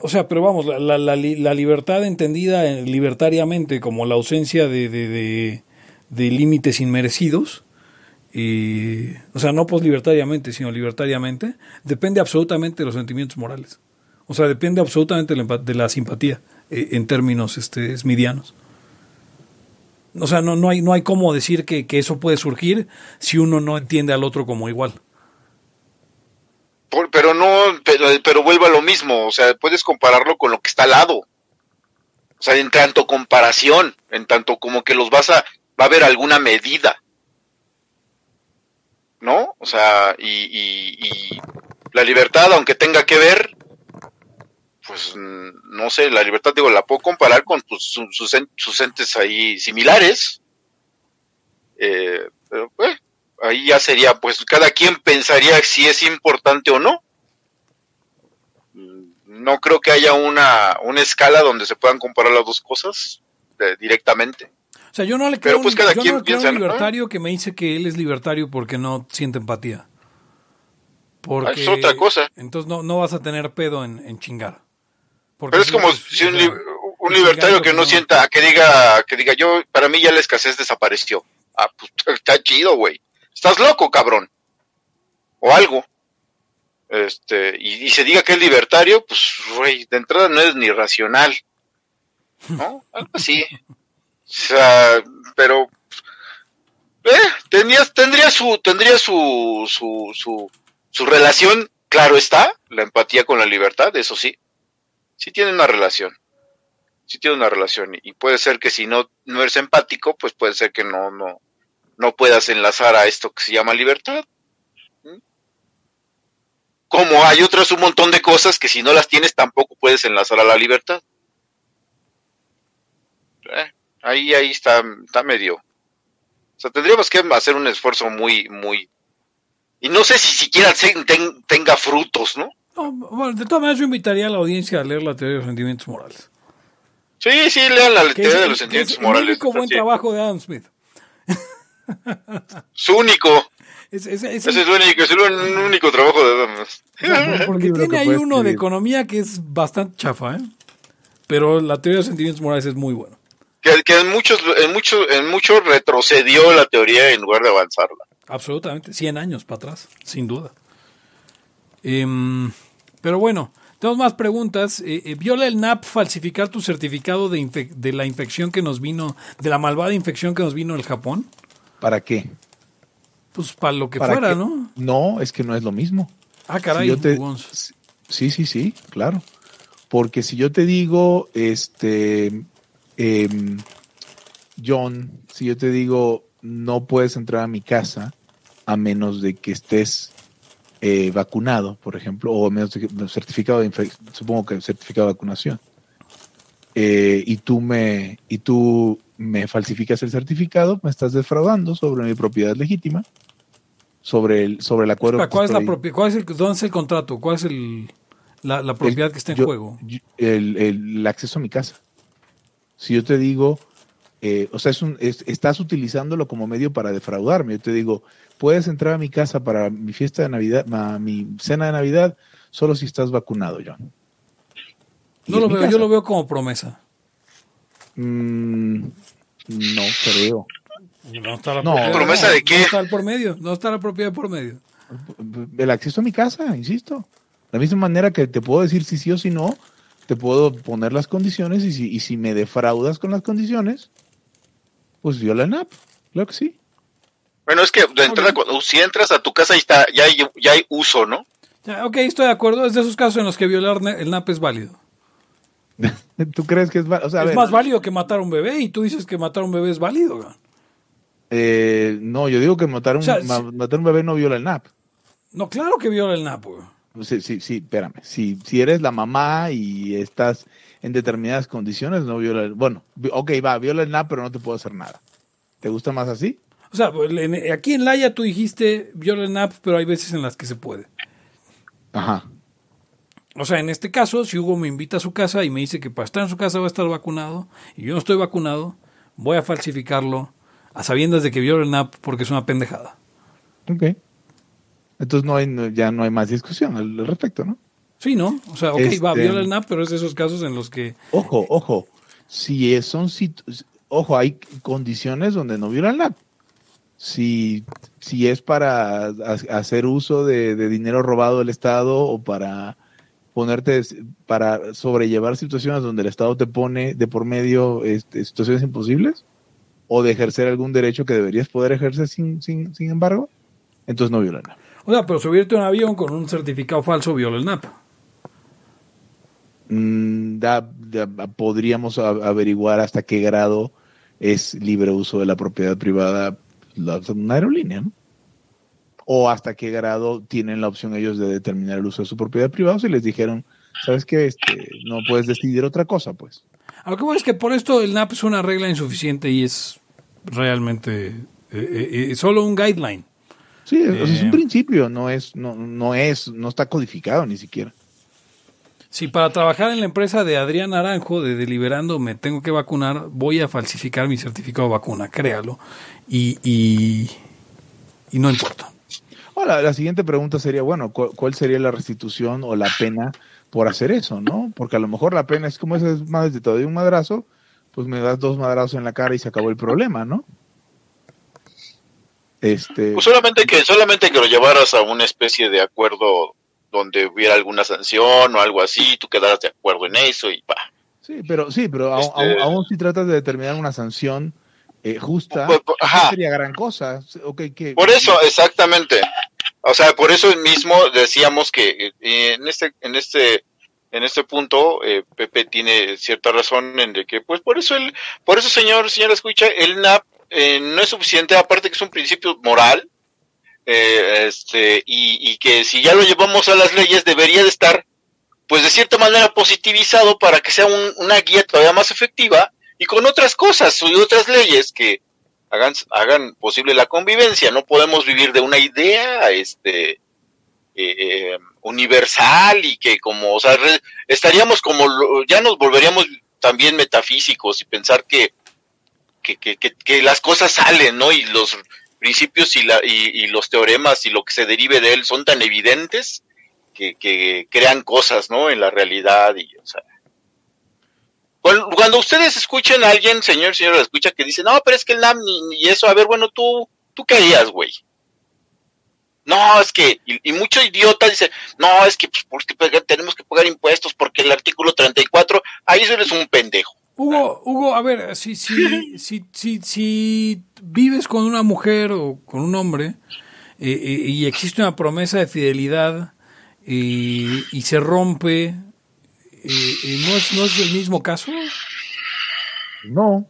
O sea, pero vamos, la, la, la, la libertad entendida libertariamente como la ausencia de, de, de, de límites inmerecidos, y, o sea, no poslibertariamente, sino libertariamente, depende absolutamente de los sentimientos morales. O sea, depende absolutamente de la, simpatía eh, en términos este, smidianos. O sea, no, no, hay, no hay cómo decir que, eso puede surgir si uno no entiende al otro como igual. pero no, pero, pero vuelve a lo mismo, o sea, puedes compararlo con lo que está al lado. O sea, en tanto comparación, en tanto como que los vas a, va a haber alguna medida. ¿No? O sea, y, la libertad, aunque tenga que ver, pues no sé, la libertad, digo, la puedo comparar con pues, sus, entes ahí similares, eh, pero pues, ahí ya sería, pues cada quien pensaría si es importante o no. No creo que haya una, una escala donde se puedan comparar las dos cosas directamente. O sea, yo no le creo, pues, yo no le creo un libertario que me dice que él es libertario porque no siente empatía. Porque es otra cosa. Entonces no, no vas a tener pedo en, en chingar. Porque Pero es si- como si un, li- un el libertario que no pues, sienta, que diga, que diga, yo, para mí ya la escasez desapareció. Ah, pues está chido, güey. Estás loco, cabrón. O algo. Este, y, y se diga que es libertario, pues, güey, de entrada no es ni racional. ¿No? Algo así. Sea, pero, eh, tendría, tendría su, tendría su, su, su, su relación, claro está, la empatía con la libertad, eso sí sí tiene una relación. Sí tiene una relación. Y puede ser que si no, no eres empático, pues puede ser que no, no, no puedas enlazar a esto que se llama libertad. ¿Mm? Como hay otras un montón de cosas que si no las tienes tampoco puedes enlazar a la libertad. Eh, ahí, ahí está, está medio. O sea, tendríamos que hacer un esfuerzo muy, muy. Y no sé si siquiera ten- tenga frutos, ¿no? No, bueno, de todas maneras yo invitaría a la audiencia a leer la teoría de los sentimientos morales. Sí, sí, lean la teoría es- de los que sentimientos es morales. El único buen Sí. trabajo de Adam Smith. Su único. Es, es- es- Ese es el único, es el un- único trabajo de Adam. porque tiene ahí uno de economía que es bastante chafa, ¿eh? Pero la teoría de los sentimientos morales es muy buena. Que, que en muchos, en muchos, en muchos retrocedió la teoría en lugar de avanzarla. Absolutamente, 100 años para atrás, sin duda. Em, pero bueno, tenemos más preguntas. Eh, eh, ¿Viola el NAP falsificar tu certificado de, de la infección que nos vino, de la malvada infección que nos vino del Japón? ¿Para qué? Pues para lo que ¿Para fuera, qué? ¿no? No, es que no es lo mismo. Ah, caray, Si yo te- Gonz. Sí, sí, sí, claro. Porque si yo te digo, este, em, John, si yo te digo, no puedes entrar a mi casa a menos de que estés eh, vacunado, por ejemplo, o a menos de que certificado de infección, supongo que certificado de vacunación, eh, y tú me y tú me falsificas el certificado, me estás defraudando sobre mi propiedad legítima, sobre el sobre el acuerdo. Espera, ¿Cuál es la? ¿Cuál es el, ¿Dónde es el contrato? ¿Cuál es el, la, la propiedad que está en yo- juego? yo- el- el acceso a mi casa. Si yo te digo, eh, o sea, es un, es- estás utilizándolo como medio para defraudarme. Yo te digo, puedes entrar a mi casa para mi fiesta de Navidad, ma- mi cena de Navidad, solo si estás vacunado, John. Y No lo veo, casa. yo lo veo como promesa. Mm, no creo. No está la No. propiedad. ¿Promesa de qué? No está el por medio, no está la propiedad por medio. El acceso a mi casa, insisto. De la misma manera que te puedo decir si sí o si no, te puedo poner las condiciones y si, y si me defraudas con las condiciones, pues viola el NAP. Claro que sí. Bueno, es que de entrada, cuando, si entras a tu casa, ya, está, ya, hay, ya hay uso, ¿no? Ya, ok, estoy de acuerdo. Es de esos casos en los que violar el NAP es válido. ¿Tú crees que es válido? O sea, a es ver, más válido que matar a un bebé y tú dices que matar a un bebé es válido. eh, no, yo digo que matar a un, O sea, ma- si- matar a un bebé no viola el NAP. No, claro que viola el NAP. güey. Sí, sí, sí, espérame. Si, si eres la mamá y estás en determinadas condiciones, no viola el... Bueno, ok, va, viola el NAP, pero no te puedo hacer nada. ¿Te gusta más así? O sea, pues, en- aquí en Laia tú dijiste viola el NAP, pero hay veces en las que se puede. Ajá. O sea, en este caso, si Hugo me invita a su casa y me dice que para estar en su casa va a estar vacunado y yo no estoy vacunado, voy a falsificarlo a sabiendas de que viola el NAP porque es una pendejada. Ok. Entonces no hay, no- ya no hay más discusión al, al respecto, ¿no? Sí, ¿no? O sea, ok, va, Este- viola el NAP, pero es de esos casos en los que... Ojo, ojo. Si es- son ojo, hay condiciones donde no viola el NAP. Si, si es para ha- hacer uso de, de dinero robado del Estado o para ponerte, para sobrellevar situaciones donde el Estado te pone de por medio este, situaciones imposibles o de ejercer algún derecho que deberías poder ejercer sin, sin, sin embargo, entonces no viola el NAP. O sea, pero subirte a un avión con un certificado falso viola el NAP. Mm, da- da- podríamos averiguar hasta qué grado es libre uso de la propiedad privada la, una aerolínea, ¿no? O hasta qué grado tienen la opción ellos de determinar el uso de su propiedad privada si les dijeron, sabes que este, no puedes decidir otra cosa, pues. A lo que voy es que por esto el NAP es una regla insuficiente y es realmente eh, eh, eh, solo un guideline. Sí, o sea, es Eh. un principio, no es, no, no es, no está codificado ni siquiera. Si para trabajar en la empresa de Adrián Naranjo de Deliberando me tengo que vacunar, voy a falsificar mi certificado de vacuna, créalo. Y, y, y no importa. Ahora, No, la, siguiente pregunta sería, bueno, ¿cuál, sería la restitución o la pena por hacer eso, no? Porque a lo mejor la pena es como ese es más de todo de un madrazo, pues me das dos madrazos en la cara y se acabó el problema, ¿no? Este... Pues solamente que, solamente que lo llevaras a una especie de acuerdo donde hubiera alguna sanción o algo así, tú quedaras de acuerdo en eso y pa. Sí, pero sí, pero este aún, si tratas de determinar una sanción eh, justa, pues, pues, sería gran cosa. por eso, exactamente. O sea, por eso mismo decíamos que eh, en este, en este, en este punto, eh, Pepe tiene cierta razón en de que, pues, por eso el, por eso señor, señor escucha, el NAP no es suficiente, aparte que es un principio moral, este, y, que si ya lo llevamos a las leyes debería de estar, pues, de cierta manera positivizado para que sea una guía todavía más efectiva y con otras cosas y otras leyes que hagan, hagan posible la convivencia. No podemos vivir de una idea este, eh, eh, universal y que como, o sea, estaríamos como, ya nos volveríamos también metafísicos y pensar que, que, que, que, las cosas salen, ¿no? Y los principios y, la, y, los teoremas y lo que se derive de él son tan evidentes que, que crean cosas, ¿no? En la realidad y, o sea, cuando ustedes escuchen a alguien, señor, señor, escucha que dice, no, pero es que el NAM ni, eso, a ver, bueno, tú, tú harías, güey. No, es que, y, mucho idiota dice, no, es que pues, porque tenemos que pagar impuestos porque el artículo 34, ahí eres un pendejo. Hugo, Hugo, a ver, si, si, si, si, si vives con una mujer o con un hombre eh, eh, y existe una promesa de fidelidad y, y se rompe ¿no, es, ¿No es el mismo caso? No.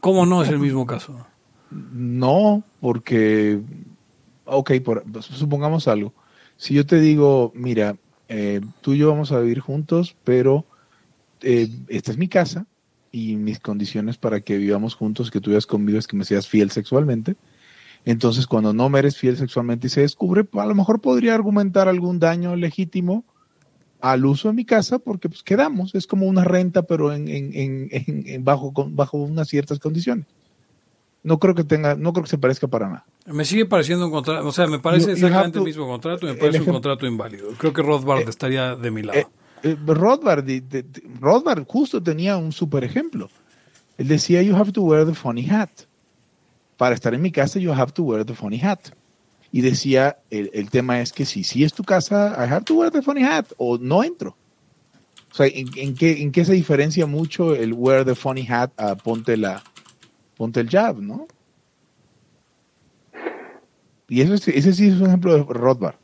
¿Cómo no es el mismo caso? No, porque, ok, por, supongamos algo. Si yo te digo, mira, eh, tú y yo vamos a vivir juntos, pero eh, esta es mi casa y mis condiciones para que vivamos juntos, que tú vivas conmigo es que me seas fiel sexualmente. Entonces, cuando no me eres fiel sexualmente y se descubre, a lo mejor podría argumentar algún daño legítimo al uso de mi casa porque pues quedamos, es como una renta pero en, en, en, bajo, bajo unas ciertas condiciones. No creo que tenga, no creo que se parezca para nada. Me sigue pareciendo un contrato, o sea, me parece exactamente el mismo contrato y me parece un contrato inválido. Creo que Rothbard eh, estaría de mi lado. Eh, Rothbard, justo tenía un super ejemplo. Él decía, you have to wear the funny hat. Para estar en mi casa, you have to wear the funny hat y decía, el, tema es que si, si es tu casa, I have to wear the funny hat o no entro. O sea, ¿en, qué, ¿en qué se diferencia mucho el wear the funny hat a ponte, la, ponte el jab, no? Y eso ese sí es un ejemplo de Rothbard.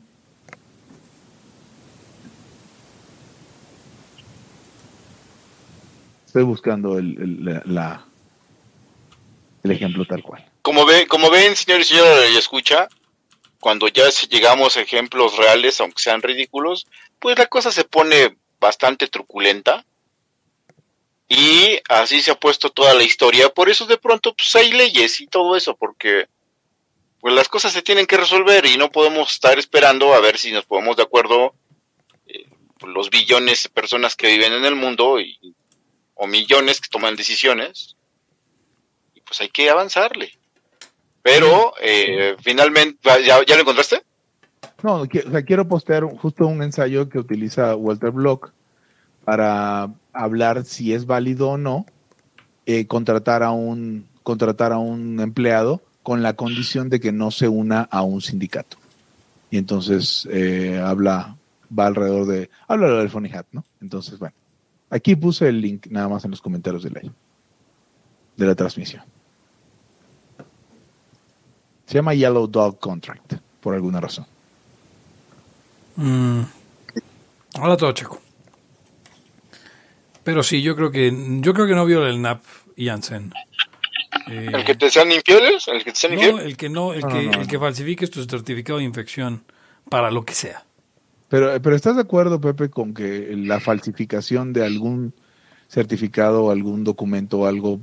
Estoy buscando el, la, el ejemplo tal cual. Como, ve, como ven, señor y señora, y escucha, cuando ya llegamos a ejemplos reales, aunque sean ridículos, pues la cosa se pone bastante truculenta. Y así se ha puesto toda la historia. Por eso de pronto pues hay leyes y todo eso, porque pues las cosas se tienen que resolver y no podemos estar esperando a ver si nos ponemos de acuerdo eh, los billones de personas que viven en el mundo y, o millones que toman decisiones. Y pues hay que avanzarle. Pero eh, finalmente, ¿ya, lo encontraste? No, quiero postear justo un ensayo que utiliza Walter Block para hablar si es válido o no eh, contratar a un contratar a un empleado con la condición de que no se una a un sindicato. Y entonces eh, habla, va alrededor de, habla del Funny Hat, ¿no? Entonces, bueno, aquí puse el link nada más en los comentarios de la, de la transmisión. Se llama Yellow Dog Contract, por alguna razón. Mm. Hola todo, Checo. Pero sí, yo creo que yo creo que no viola el NAP Janssen. Eh, ¿El que te sean infieles? ¿El que te sean no, el que no, el, que, el que falsifique tu certificado de infección para lo que sea. Pero, pero ¿estás de acuerdo, Pepe, con que la falsificación de algún certificado o algún documento o algo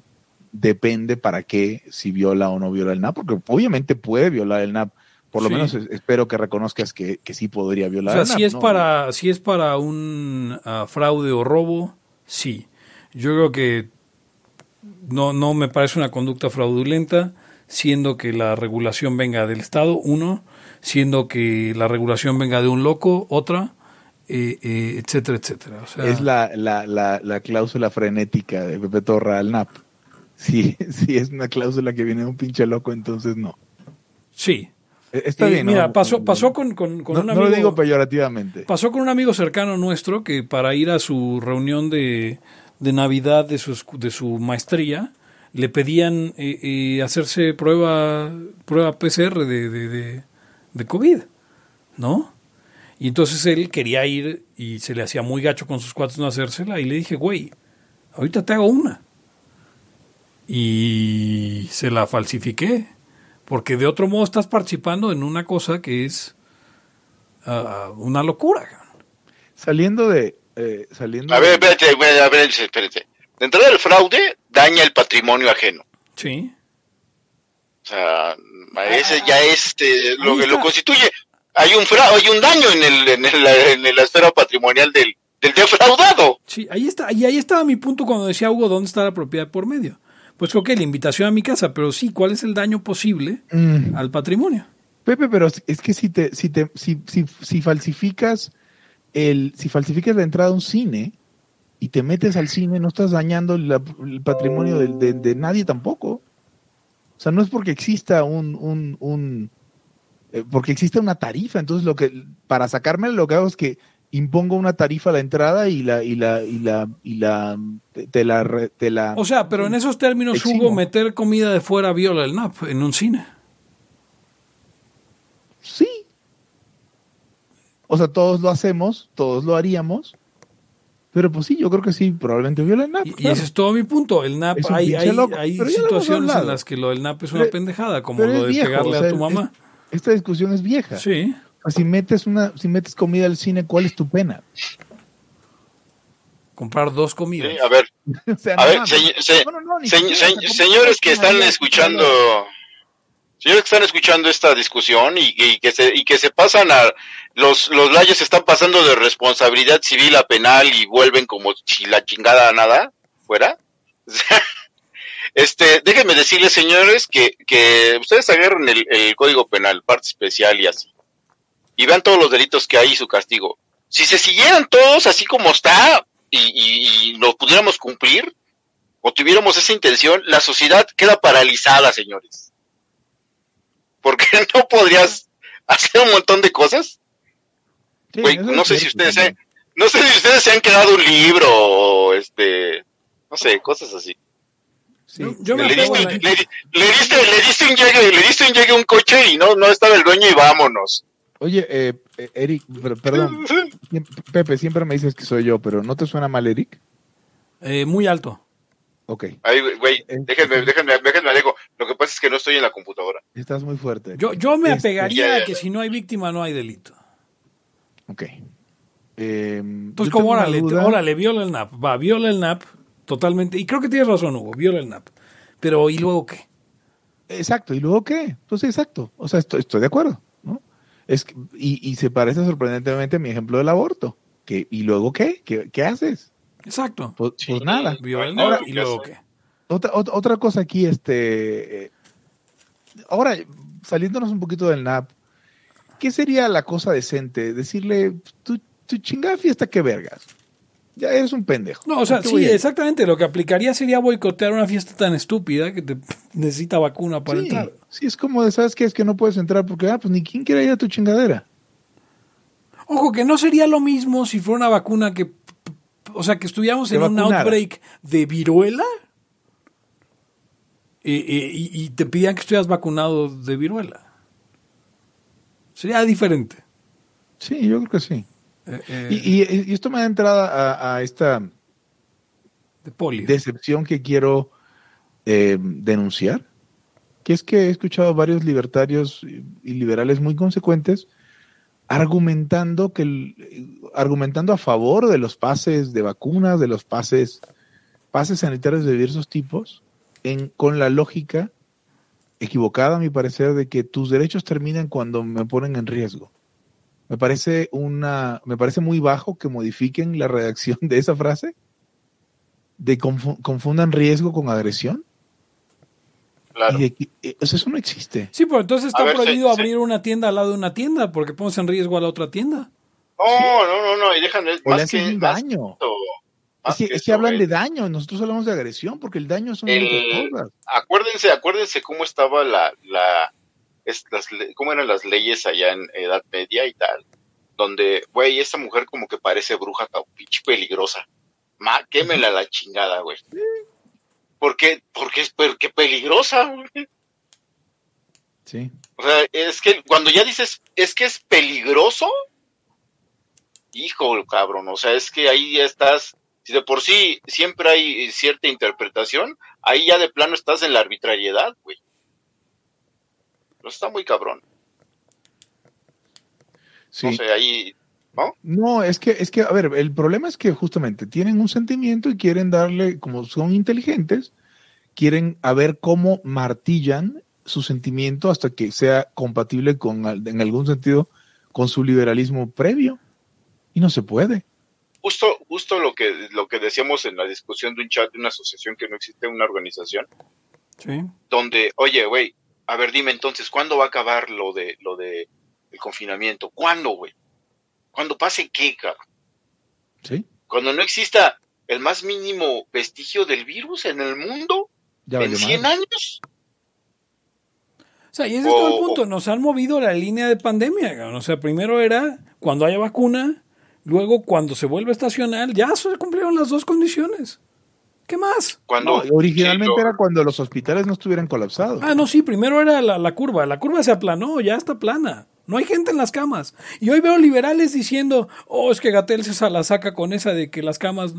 depende para qué, si viola o no viola el NAP, porque obviamente puede violar el NAP. Por lo menos espero que reconozcas que, sí podría violar. O sea, si es para si es para un ah, fraude o robo, sí. Yo creo que no no me parece una conducta fraudulenta. siendo que la regulación venga del Estado, uno, siendo que la regulación venga de un loco, otra, eh, eh, etcétera, etcétera. O sea, Es la, la, la, la cláusula frenética de Pepe Torra al NAP. Si, si es una cláusula que viene de un pinche loco, entonces no. Sí. Eh, Está Eh, bien. ¿no? Mira, pasó, pasó con, con, con no, un no amigo. lo digo peyorativamente. Pasó con un amigo cercano nuestro que para ir a su reunión de, de Navidad de su, de su maestría le pedían eh, eh, hacerse prueba, prueba PCR de, de, de, COVID, ¿no? Y entonces él quería ir y se le hacía muy gacho con sus cuates no hacérsela y le dije, güey, ahorita te hago una. Y se la falsifiqué, porque de otro modo estás participando en una cosa que es ah, una locura. Saliendo de. eh, saliendo A ver, espérate, güey, a ver, espérate. De entrada, el fraude daña el patrimonio ajeno. Sí. O sea, ese ya es este, lo que lo constituye. Hay un fra hay un daño en el, en el- en la esfera patrimonial del, del defraudado. Sí, ahí está, y ahí estaba mi punto cuando decía Hugo, ¿dónde está la propiedad por medio? Pues ok, la invitación a mi casa, pero sí, ¿cuál es el daño posible Mm. al patrimonio? Pepe, pero es que si te, si te, si, si, si falsificas el, si falsificas la entrada a un cine y te metes al cine, no estás dañando la- el patrimonio de, de- de nadie tampoco. O sea, no es porque exista un, un, un eh, porque existe una tarifa. Entonces lo que, para sacarme lo que hago es que impongo una tarifa a la entrada y la, y la, y la, y la, te, te la, te la. O sea, pero en esos términos, Eximo. Hugo, meter comida de fuera viola el NAP en un cine. Sí. O sea, todos lo hacemos, todos lo haríamos. Pero pues sí, yo creo que sí, probablemente viola el NAP. Y, ese es todo mi punto. El NAP, Es un hay, hay, loco, hay situaciones en las que lo del NAP es una Pero- pendejada, como lo de viejo, pegarle o sea, a tu es- mamá. Esta discusión es vieja. Sí. O sea, si metes una, si metes comida al cine, ¿cuál es tu pena? Comprar dos comidas. Sí, a ver, O sea, a ver, mames. se- se- No, no, no, ni se- siquiera, se- o sea, ¿cómo señores que están escuchando? Señores que están escuchando esta discusión y, y que se y que se pasan a los los layos están pasando de responsabilidad civil a penal y vuelven como si la chingada nada fuera. Este, déjenme decirles, señores, que, que ustedes agarren el, el Código Penal, parte especial y así, y vean todos los delitos que hay y su castigo. Si se siguieran todos así como está y, y, y pudiéramos cumplir, o tuviéramos esa intención, la sociedad queda paralizada, señores. Porque no podrías hacer un montón de cosas. Sí, no sé si ustedes se, no sé si ustedes se han quedado un libro o este, no sé, cosas así. Sí. Yo me le, diste, le, le diste, le diste un llegue, le diste un llegue a un coche y no, no estaba el dueño y vámonos. Oye, eh, Eric, per- perdón, Pepe, siempre me dices que soy yo, pero ¿no te suena mal, Eric? Eh, muy alto. Ok, Ay, güey, déjenme, déjenme, déjenme alejo. Lo que pasa es que no estoy en la computadora. estás muy fuerte. Yo, yo me Este, apegaría ya, ya, a que si no hay víctima no hay delito. Ok. Eh, yo como órale, órale, viola el NAP. Va, viola el NAP totalmente. Y creo que tienes razón, Hugo, viola el NAP. Pero ¿y luego qué? Exacto, ¿y luego qué? Pues exacto, o sea, estoy, estoy de acuerdo, ¿no? Es que- y, y se parece sorprendentemente a mi ejemplo del aborto. Que, ¿Y luego qué? ¿Qué, qué haces? Exacto. Pues, Sí. pues nada. Viola Ahora- NAP y luego qué. Otra, otra, otra cosa aquí, este. eh, ahora, saliéndonos un poquito del NAP, ¿qué sería la cosa decente? Decirle, tu, tu chingada fiesta, qué vergas. Ya eres un pendejo. No, o sea, ¿A qué sí, exactamente. Lo que aplicaría sería boicotear una fiesta tan estúpida que te necesita vacuna para Sí, entrar. sí, es como de, ¿sabes qué? Es que no puedes entrar porque, ah, pues ni quién quiere ir a tu chingadera. Ojo, que no sería lo mismo si fuera una vacuna que. O sea, que estuviéramos en un outbreak de viruela y, y- y te pidían que estuvieras vacunado de viruela. Sería diferente. Sí, yo creo que sí. Eh, eh, Y, esto me da entrada a, a esta de polio. decepción que quiero eh, denunciar, que es que he escuchado a varios libertarios y liberales muy consecuentes argumentando que argumentando a favor de los pases de vacunas, de los pases pases sanitarios de diversos tipos, con la lógica equivocada, a mi parecer, de que tus derechos terminan cuando me ponen en riesgo. Me parece una, me parece muy bajo que modifiquen la redacción de esa frase, de confu- confundan riesgo con agresión. Claro. Y de eh, o sea, eso no existe. Sí, pero entonces está ver, prohibido se- se- abrir una tienda al lado de una tienda porque pones en riesgo a la otra tienda. No, no, no, no, y dejan el, O le más que, un más daño. esto, Es que, es que hablan de daño, nosotros hablamos de agresión, porque el daño son El- cosas. acuérdense, acuérdense cómo estaba la, la, es- las le- cómo eran las leyes allá en Edad Media y tal, donde, güey, esta mujer como que parece bruja, tan pinche peligrosa. Ma, quémela la chingada, güey. ¿Por qué? Porque es qué peligrosa. Sí. O sea, es que cuando ya dices, es que es peligroso, hijo, cabrón, o sea, es que ahí ya estás, si de por sí siempre hay cierta interpretación, ahí ya de plano estás en la arbitrariedad, güey. No está muy cabrón. Sí. No sé, ahí, ¿no? No, es que, es que, a ver, el problema es que justamente tienen un sentimiento y quieren darle, como son inteligentes, quieren a ver cómo martillan su sentimiento hasta que sea compatible con, al- en algún sentido, con su liberalismo previo. Y no se puede. Justo, justo lo que, lo que decíamos en la discusión de un chat de una asociación que no existe, una organización, Sí. donde, oye, güey, a ver, dime entonces, ¿cuándo va a acabar lo de, lo de el confinamiento? ¿Cuándo, güey? ¿Cuándo pase qué, cabrón? ¿Sí? Cuando no exista el más mínimo vestigio del virus en el mundo, Ya en valió 100 madre. años. O sea, y ese es todo el punto. Nos han movido la línea de pandemia. cabrón. O sea, primero era cuando haya vacuna, luego cuando se vuelve estacional, ya se cumplieron las dos condiciones. ¿Qué más? Cuando No, originalmente sí, era cuando los hospitales no estuvieran colapsados. Ah, no, sí, primero era la, la curva. La curva se aplanó, ya está plana. No hay gente en las camas. Y hoy veo liberales diciendo, oh, es que Gatel se la saca con esa de que las camas.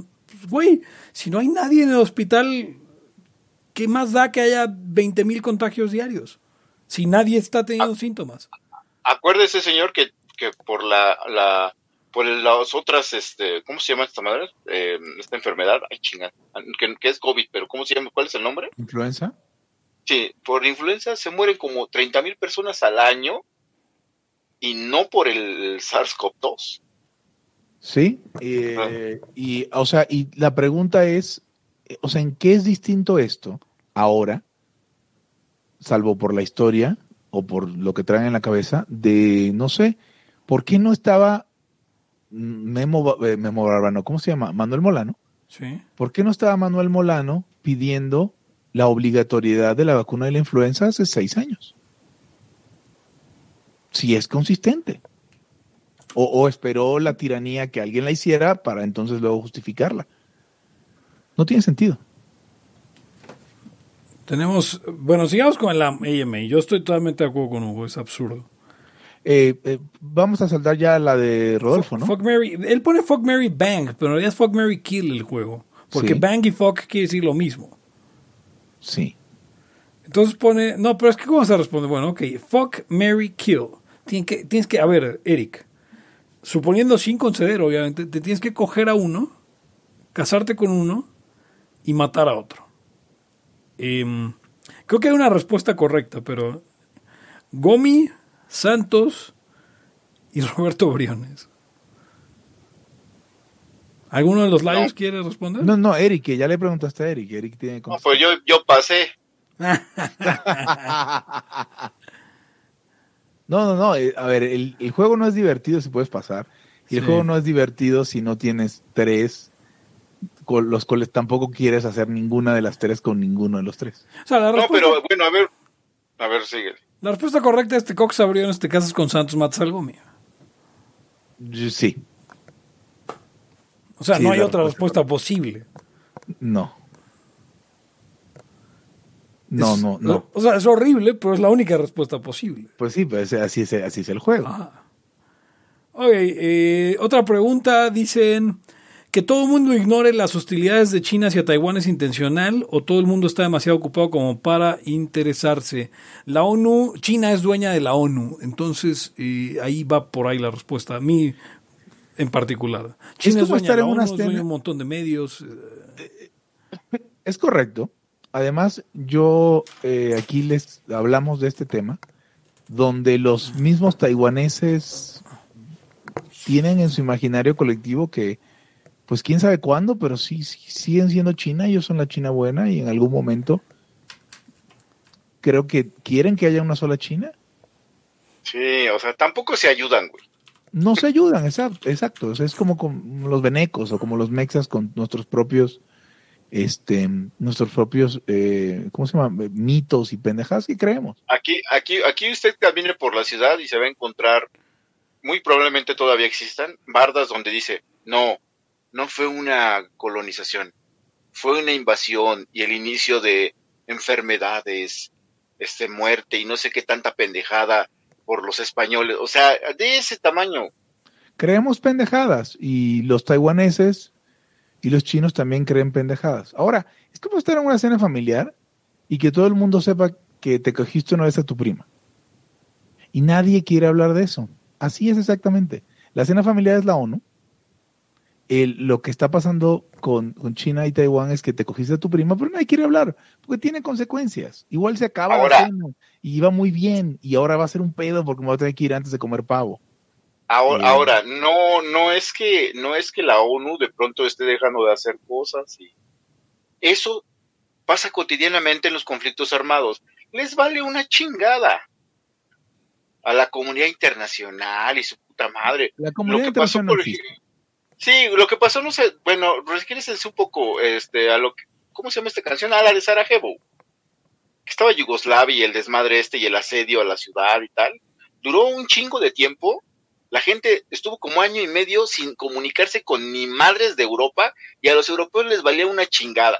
Güey, si no hay nadie en el hospital, ¿qué más da que haya 20 mil contagios diarios? Si nadie está teniendo síntomas. acuérdese, señor, que, que por la, la por las otras, este, ¿cómo se llama esta madre? Eh, esta enfermedad, ay chinga, que, que es COVID, pero ¿cómo se llama? ¿Cuál es el nombre? ¿Influenza? Sí, por influenza se mueren como 30 mil personas al año y no por el SARS-CoV-2. Sí. eh, y, o sea, y la pregunta es, eh, o sea, ¿en qué es distinto esto ahora, salvo por la historia o por lo que traen en la cabeza, de, no sé, ¿por qué no estaba Memo, eh, Memo Barbano, ¿cómo se llama? Manuel Molano. Sí. ¿Por qué no estaba Manuel Molano pidiendo la obligatoriedad de la vacuna de la influenza hace seis años? Si es consistente. O, o esperó la tiranía que alguien la hiciera para entonces luego justificarla. No tiene sentido. Tenemos, bueno, sigamos con la AMA. Yo estoy totalmente de acuerdo con Hugo, es absurdo. Eh, eh, vamos a saltar ya la de Rodolfo, ¿no? Fuck Mary, él pone Fuck Mary Bang, pero en realidad es Fuck Mary Kill el juego. Porque Sí. Bang y Fuck quiere decir lo mismo. Sí. Entonces pone, no, pero es que ¿cómo se responde? Bueno, ok, Fuck Mary Kill. Tienes que, tienes que, a ver, Eric, suponiendo sin conceder, obviamente, te tienes que coger a uno, casarte con uno y matar a otro. Em, creo que hay una respuesta correcta, pero Gomi, Santos y Roberto Briones. ¿Alguno de los labios No. quiere responder? No, no, Eric, ya le preguntaste a Eric. Eric tiene que No, pues yo, yo pasé. No, no, no. eh, A ver, el, el juego no es divertido si puedes pasar. Y el Sí. juego no es divertido si no tienes tres, con los cuales tampoco quieres hacer ninguna de las tres con ninguno de los tres. O sea, la No, respuesta, pero bueno, a ver. A ver, sigue. la respuesta correcta es te coges a Briones, te casas con Santos, matas al Gomi. Y- Sí, O sea, Sí, no es hay otra respuesta respuesta posible. no. No, Es- no, no. O sea, es horrible, pero es la única respuesta posible. Pues sí, pues así es, así es el juego. Ajá. Ok, eh, otra pregunta. Dicen que todo el mundo ignore las hostilidades de China hacia Taiwán es intencional o todo el mundo está demasiado ocupado como para interesarse. La ONU, China es dueña de la ONU, entonces eh, ahí va por ahí la respuesta. A mí en particular. China es, como dueña estar de la en ONU, es dueña de un montón de medios. eh, Es correcto. Además, yo eh, aquí les hablamos de este tema, donde los mismos taiwaneses tienen en su imaginario colectivo que, pues quién sabe cuándo, pero sí, sí siguen siendo China, ellos son la China buena y en algún momento creo que quieren que haya una sola China. Sí, o sea, tampoco se ayudan, güey. No se ayudan, exacto. exacto. es como con los venecos o como los mexas con nuestros propios, este, nuestros propios, eh, ¿cómo se llama? Mitos y pendejadas que creemos. Aquí, aquí, aquí usted camine por la ciudad y se va a encontrar, muy probablemente todavía existan, bardas donde dice, no, no fue una colonización, fue una invasión y el inicio de enfermedades, este, muerte y no sé qué tanta pendejada por los españoles, o sea, de ese tamaño. Creemos pendejadas y los taiwaneses y los chinos también creen pendejadas. Ahora, es como estar en una cena familiar y que todo el mundo sepa que te cogiste una vez a tu prima. Y nadie quiere hablar de eso. Así es exactamente. La cena familiar es la ONU. lo que está pasando con, China y Taiwán es que te cogiste a tu prima, pero nadie quiere hablar, porque tiene consecuencias. Igual se acaba la cena y iba muy bien y ahora va a ser un pedo porque me voy a tener que ir antes de comer pavo. Ahora, ahora, no, no es que, no es que la ONU de pronto esté dejando de hacer cosas y eso pasa cotidianamente en los conflictos armados. Les vale una chingada a la comunidad internacional y su puta madre. La comunidad internacional. sí, lo que pasó, no sé, bueno, es un poco este, a lo que, ¿cómo se llama esta canción? A la de Sarajevo estaba Yugoslavia y el desmadre este y el asedio a la ciudad y tal, duró un chingo de tiempo. La gente estuvo como año y medio sin comunicarse con ni madres de Europa y a los europeos les valía una chingada.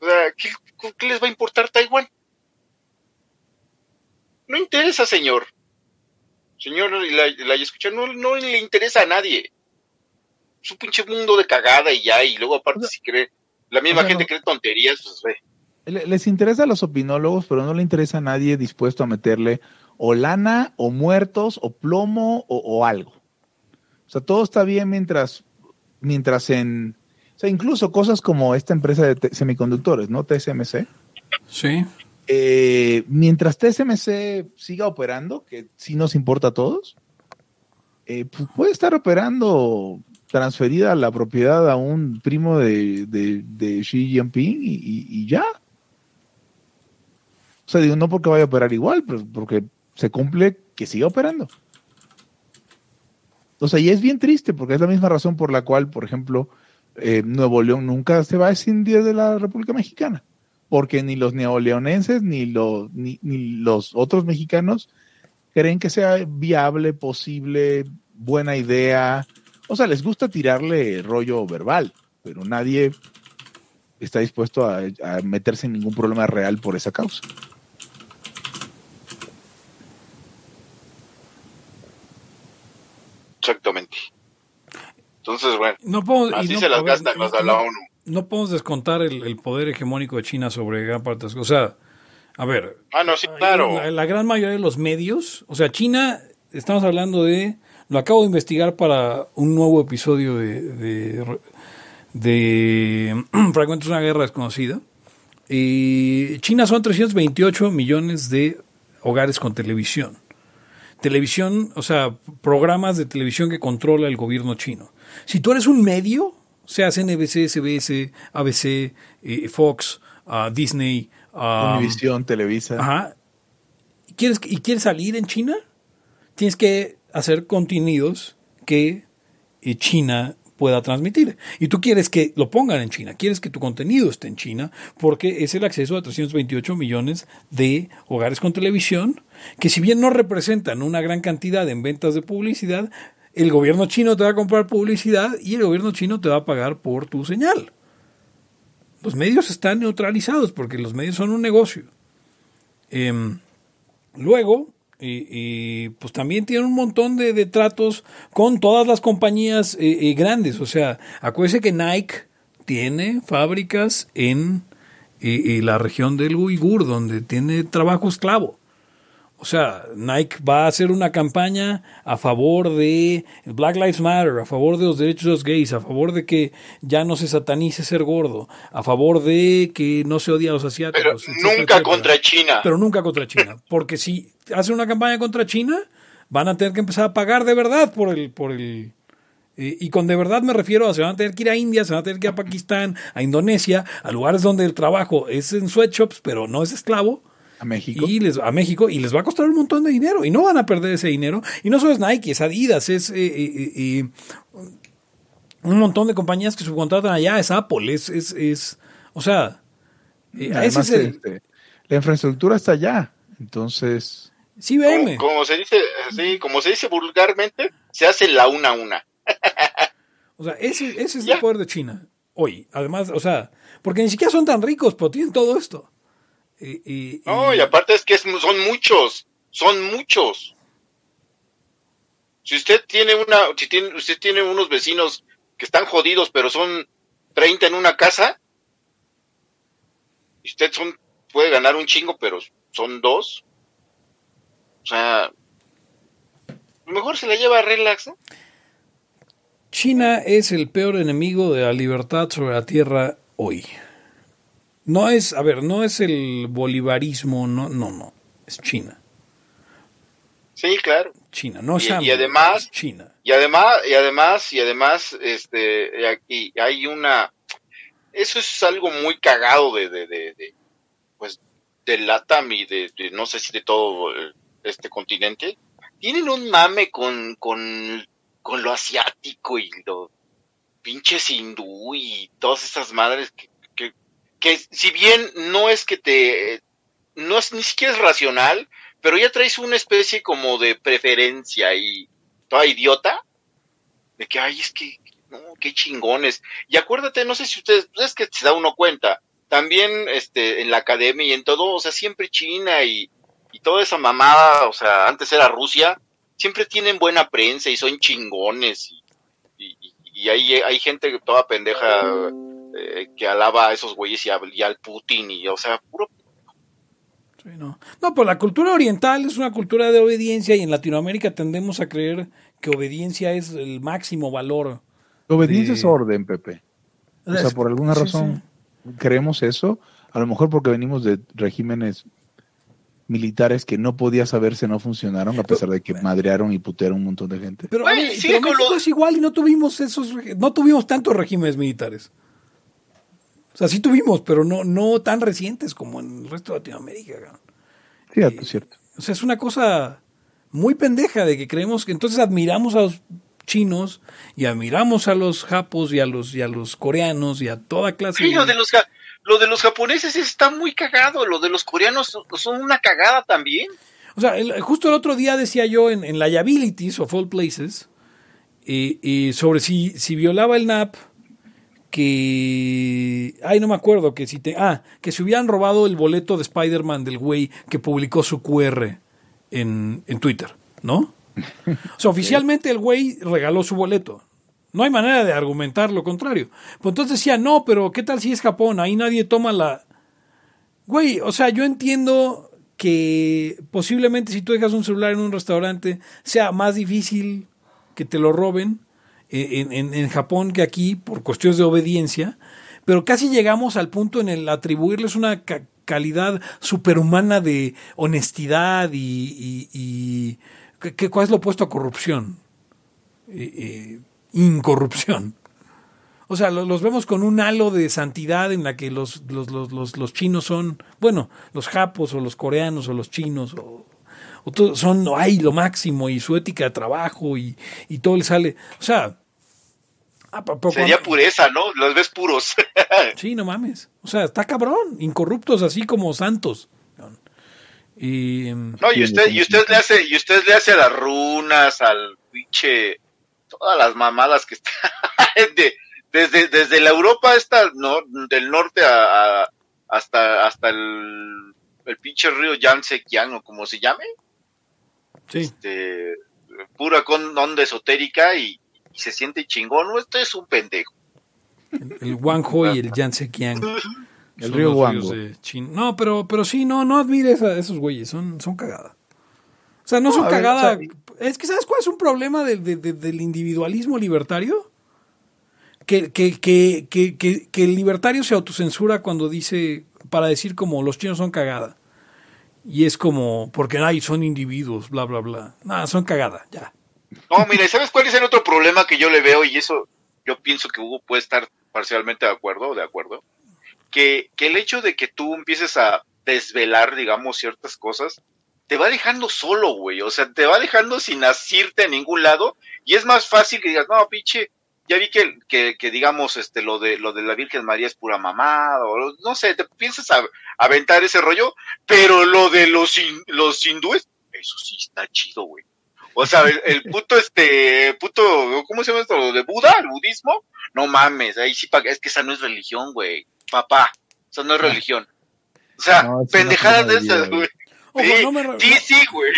O sea, ¿qué, les va a importar Taiwán? No interesa, señor. Señor, la, la escucha, no, no le interesa a nadie. Es un pinche mundo de cagada y ya, y luego aparte si cree, la misma gente cree tonterías, pues ve. Les interesa a los opinólogos, pero no le interesa a nadie dispuesto a meterle o lana, o muertos, o plomo, o, algo. O sea, todo está bien mientras, mientras en, o sea, incluso cosas como esta empresa de semiconductores, ¿no? TSMC. Sí. Eh, mientras TSMC siga operando, que sí nos importa a todos, eh, pues puede estar operando transferida la propiedad a un primo de, Xi Jinping y ya. O sea, digo, no porque vaya a operar igual, pero porque se cumple que siga operando. O sea, y es bien triste porque es la misma razón por la cual, por ejemplo, eh, Nuevo León nunca se va a escindir de la República Mexicana. Porque ni los neoleonenses ni ni, los otros mexicanos creen que sea viable, posible, buena idea. O sea, les gusta tirarle rollo verbal, pero nadie está dispuesto a meterse en ningún problema real por esa causa. Exactamente. Entonces, bueno, no podemos, así se las gastan los de la ONU. No podemos descontar el, poder hegemónico de China sobre gran parte de las cosas. O sea, a ver. Ah, no, sí, claro. La, gran mayoría de los medios, o sea, China, estamos hablando de. Lo acabo de investigar para un nuevo episodio de, de, de Fragmentos de una guerra desconocida. Y China son 328 millones de hogares con televisión televisión, o sea, programas de televisión que controla el gobierno chino. Si tú eres un medio, seas NBC, CBS, ABC, eh, Fox, uh, Disney, uh, Univision, Televisa. Ajá. ¿Quieres, ¿Y quieres salir en China? Tienes que hacer contenidos que eh, China pueda transmitir. Y tú quieres que lo pongan en China, quieres que tu contenido esté en China, porque es el acceso a 328 millones de hogares con televisión, que si bien no representan una gran cantidad en ventas de publicidad, el gobierno chino te va a comprar publicidad y el gobierno chino te va a pagar por tu señal. Los medios están neutralizados porque los medios son un negocio. Em, luego, y, pues también tiene un montón de, tratos con todas las compañías eh, eh, grandes. O sea, acuérdese que Nike tiene fábricas en eh, la región del Uigur, donde tiene trabajo esclavo. O sea, Nike va a hacer una campaña a favor de Black Lives Matter, a favor de los derechos de los gays, a favor de que ya no se satanice ser gordo, a favor de que no se odie a los asiáticos. Pero nunca contra China. Pero nunca contra China. Porque si hace una campaña contra China, van a tener que empezar a pagar de verdad por el, por el, Eh, y con de verdad me refiero a se van a tener que ir a India, se van a tener que ir a Pakistán, a Indonesia, a lugares donde el trabajo es en sweatshops, pero no es esclavo. A México. Y les, a México y les va a costar un montón de dinero y no van a perder ese dinero. Y no solo es Nike, es Adidas, es eh, eh, eh, un montón de compañías que subcontratan allá, es Apple, es, es, es o sea, eh, ese Además, es el, este, la infraestructura está allá. Entonces, sí, Como, como se dice, sí, como se dice vulgarmente, se hace la una a una. O sea, ese, ese es Ya. el poder de China hoy. Además, o sea, porque ni siquiera son tan ricos, pero tienen todo esto. Y, y- No, y- aparte es que es- son muchos, son muchos. Si usted tiene una, si tiene, usted tiene unos vecinos que están jodidos, pero son 30 en una casa, y usted son, puede ganar un chingo, pero son dos. O sea, mejor se la lleva relax, ¿no? China es el peor enemigo de la libertad sobre la tierra hoy. No es, a ver, no es el bolivarismo, no, no, no. Es China. Sí, claro. China, no Y- y además- China. Y además, y además, y además, este, aquí hay una, eso es algo muy cagado de, de, de, de, pues, de LATAM y de, de no sé si de todo el- este continente. Tienen un mame con, con, con lo asiático y lo pinches hindú y todas esas madres que, que, si bien no es que te, no es ni siquiera es racional, pero ya traes una especie como de preferencia y toda idiota de que ay es que no qué chingones y acuérdate no sé si ustedes es que se da uno cuenta también este en la academia y en todo o sea siempre China y, y toda esa mamada o sea antes era Rusia siempre tienen buena prensa y son chingones y, y- y hay, hay gente toda pendeja eh, que alaba a esos güeyes y, a- y al Putin y o sea puro Sí, no. no, pues la cultura oriental es una cultura de obediencia y en Latinoamérica tendemos a creer que obediencia es el máximo valor. obediencia es orden, Pepe. O sea, por alguna sí, razón creemos eso. A lo mejor porque venimos de regímenes militares que no podía saberse no funcionaron, a pesar de que madrearon y putearon un montón de gente. Pero, México lo- es igual y no tuvimos esos, no tuvimos tantos regímenes militares. Sea, sí tuvimos, pero no, no tan recientes como en el resto de Latinoamérica. cabrón. Cierto, cierto. O sea, es una cosa muy pendeja de que creemos que entonces admiramos a los chinos y admiramos a los japos y a los y a los coreanos y a toda clase Sí, lo de los, ja- lo de los japoneses está muy cagado, lo de los coreanos son- son una cagada también. O sea, el- justo el otro día decía yo en, en Liabilities of All Places eh, eh, sobre si, si violaba el NAP que... Ay, no me acuerdo, que si te... Ah, que si hubieran robado el boleto de Spider-Man del güey que publicó su QR en, en Twitter, ¿no? O sea, oficialmente el güey regaló su boleto. No hay manera de argumentar lo contrario. Pues entonces decía, no, pero ¿qué tal si es Japón? Ahí nadie toma la... Güey, o sea, yo entiendo que posiblemente si tú dejas un celular en un restaurante sea más difícil que te lo roben en, en- en Japón que aquí por cuestiones de obediencia, pero casi llegamos al punto en el atribuirles una ca- calidad superhumana de honestidad y... y, ¿qué- ¿Cuál es lo opuesto a corrupción? Eh, eh, incorrupción. O sea, lo- los vemos con un halo de santidad en la que los, los, los, los, chinos son, bueno, los japos o los coreanos o los chinos o, o son, ay, lo máximo y su ética de trabajo y, y todo le sale. O sea, Sería pureza, ¿no? Los ves puros. Sí, no mames. O sea, está cabrón, incorruptos así como santos. Y, No, y usted, y usted le hace, y usted le hace a las runas, al pinche, todas las mamadas que están de- desde, desde la Europa esta, no, del norte a, a- hasta, hasta el, el pinche río Yangtze-Kiang o como se llame, sí. este, pura con onda esotérica y, y se siente chingón, no, esto es un pendejo. El Guangzhou y el Yangtze-Kiang. El río China. No, pero, pero sí, no, no admires a esos güeyes, son, son cagada. O sea, no, No, son ver, cagada. o sea, es que, ¿sabes cuál es un problema del, de- de- del individualismo libertario? Que, que, que, que, que, que el libertario se autocensura cuando dice, para decir como los chinos son cagada. Y es como, porque ay, son individuos, bla, bla, bla. Nada, son cagada, ya. No, mira, ¿sabes cuál es el otro problema que yo le veo? Y eso yo pienso que Hugo puede estar parcialmente de acuerdo, de acuerdo. Que, que el hecho de que tú empieces a desvelar, digamos, ciertas cosas, te va dejando solo, güey. O sea, te va dejando sin asirte a ningún lado. Y es más fácil que digas, no, pinche, ya vi que, que, digamos, este, lo de, lo de la Virgen María es pura mamada, o no sé, te piensas a, aventar ese rollo, pero lo de los, los hindúes, eso sí está chido, güey. O sea, el, el, puto, este, puto, ¿cómo se llama esto? ¿Lo de Buda? ¿El budismo? No mames, ahí sí, es que esa no es religión, güey. Papá, eso no es religión. O sea, no, pendejadas de esas, güey. Sí, no me... sí, sí, güey.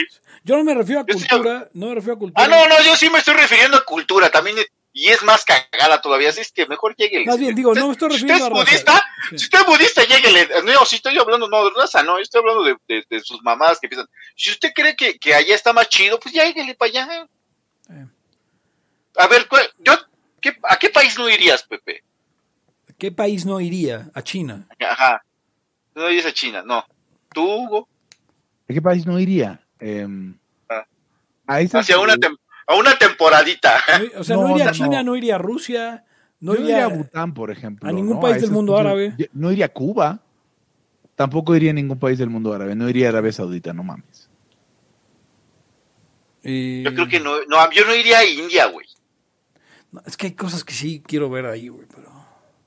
Yo no me refiero a cultura, sí, no me refiero a cultura. Ah, no, no, yo sí me estoy refiriendo a cultura, también, y es más cagada todavía, así es que mejor llegue. Más bien, digo, no me estoy refiriendo si usted es budista, sí. si usted es budista, lléguele. No, si estoy hablando, no, de raza, no, yo estoy hablando de, de, de sus mamadas que piensan. Si usted cree que, que allá está más chido, pues lléguele para allá. Eh. A ver, yo, ¿qué, ¿a qué país no irías, Pepe? ¿A qué país no iría? A China. Ajá. No irías a China, no. ¿Tú, Hugo? ¿A qué país no iría? Eh, ah. Hacia una, tem a una temporadita. No, o sea, no, no iría a China, no. no. iría a Rusia, no iría, iría a Bután, por ejemplo. a ningún país del mundo árabe. No iría a Cuba. Tampoco iría a ningún país del mundo árabe. No iría a Arabia Saudita, no mames. Y... Yo creo que no, no, yo no iría a India, güey. No, es que hay cosas que sí quiero ver ahí, güey, pero...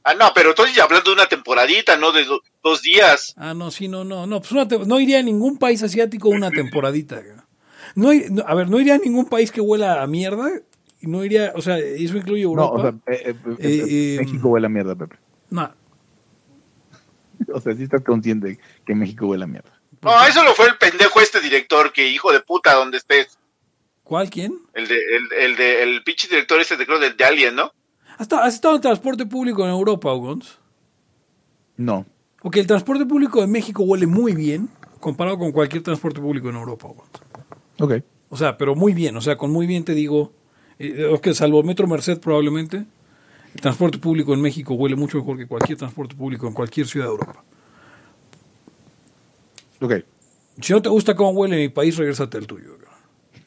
Ah, no, pero estoy hablando de una temporadita, no de do, dos días. Ah, no, sí, no, no, no, pues una no iría a ningún país asiático una temporadita. No, no, a ver, no iría a ningún país que huela a mierda. No iría, o sea, eso incluye Europa. No, o sea, eh, eh, eh, México huele a mierda, Pepe. No. O sea, sí estás consciente que México huele a mierda. No, eso lo fue el pendejo este director, que hijo de puta, donde estés. ¿Cuál, quién? El de, el, el de, el pinche director ese de, creo, de, de Alien, ¿no? ¿Has estado en transporte público en Europa, Ogons? No. Ok, el transporte público de México huele muy bien comparado con cualquier transporte público en Europa, Ogons. Ok. O sea, pero muy bien. O sea, con muy bien te digo, eh, que salvo Metro Merced probablemente, el transporte público en México huele mucho mejor que cualquier transporte público en cualquier ciudad de Europa. Ok. Si no te gusta cómo huele mi país, regrésate al tuyo.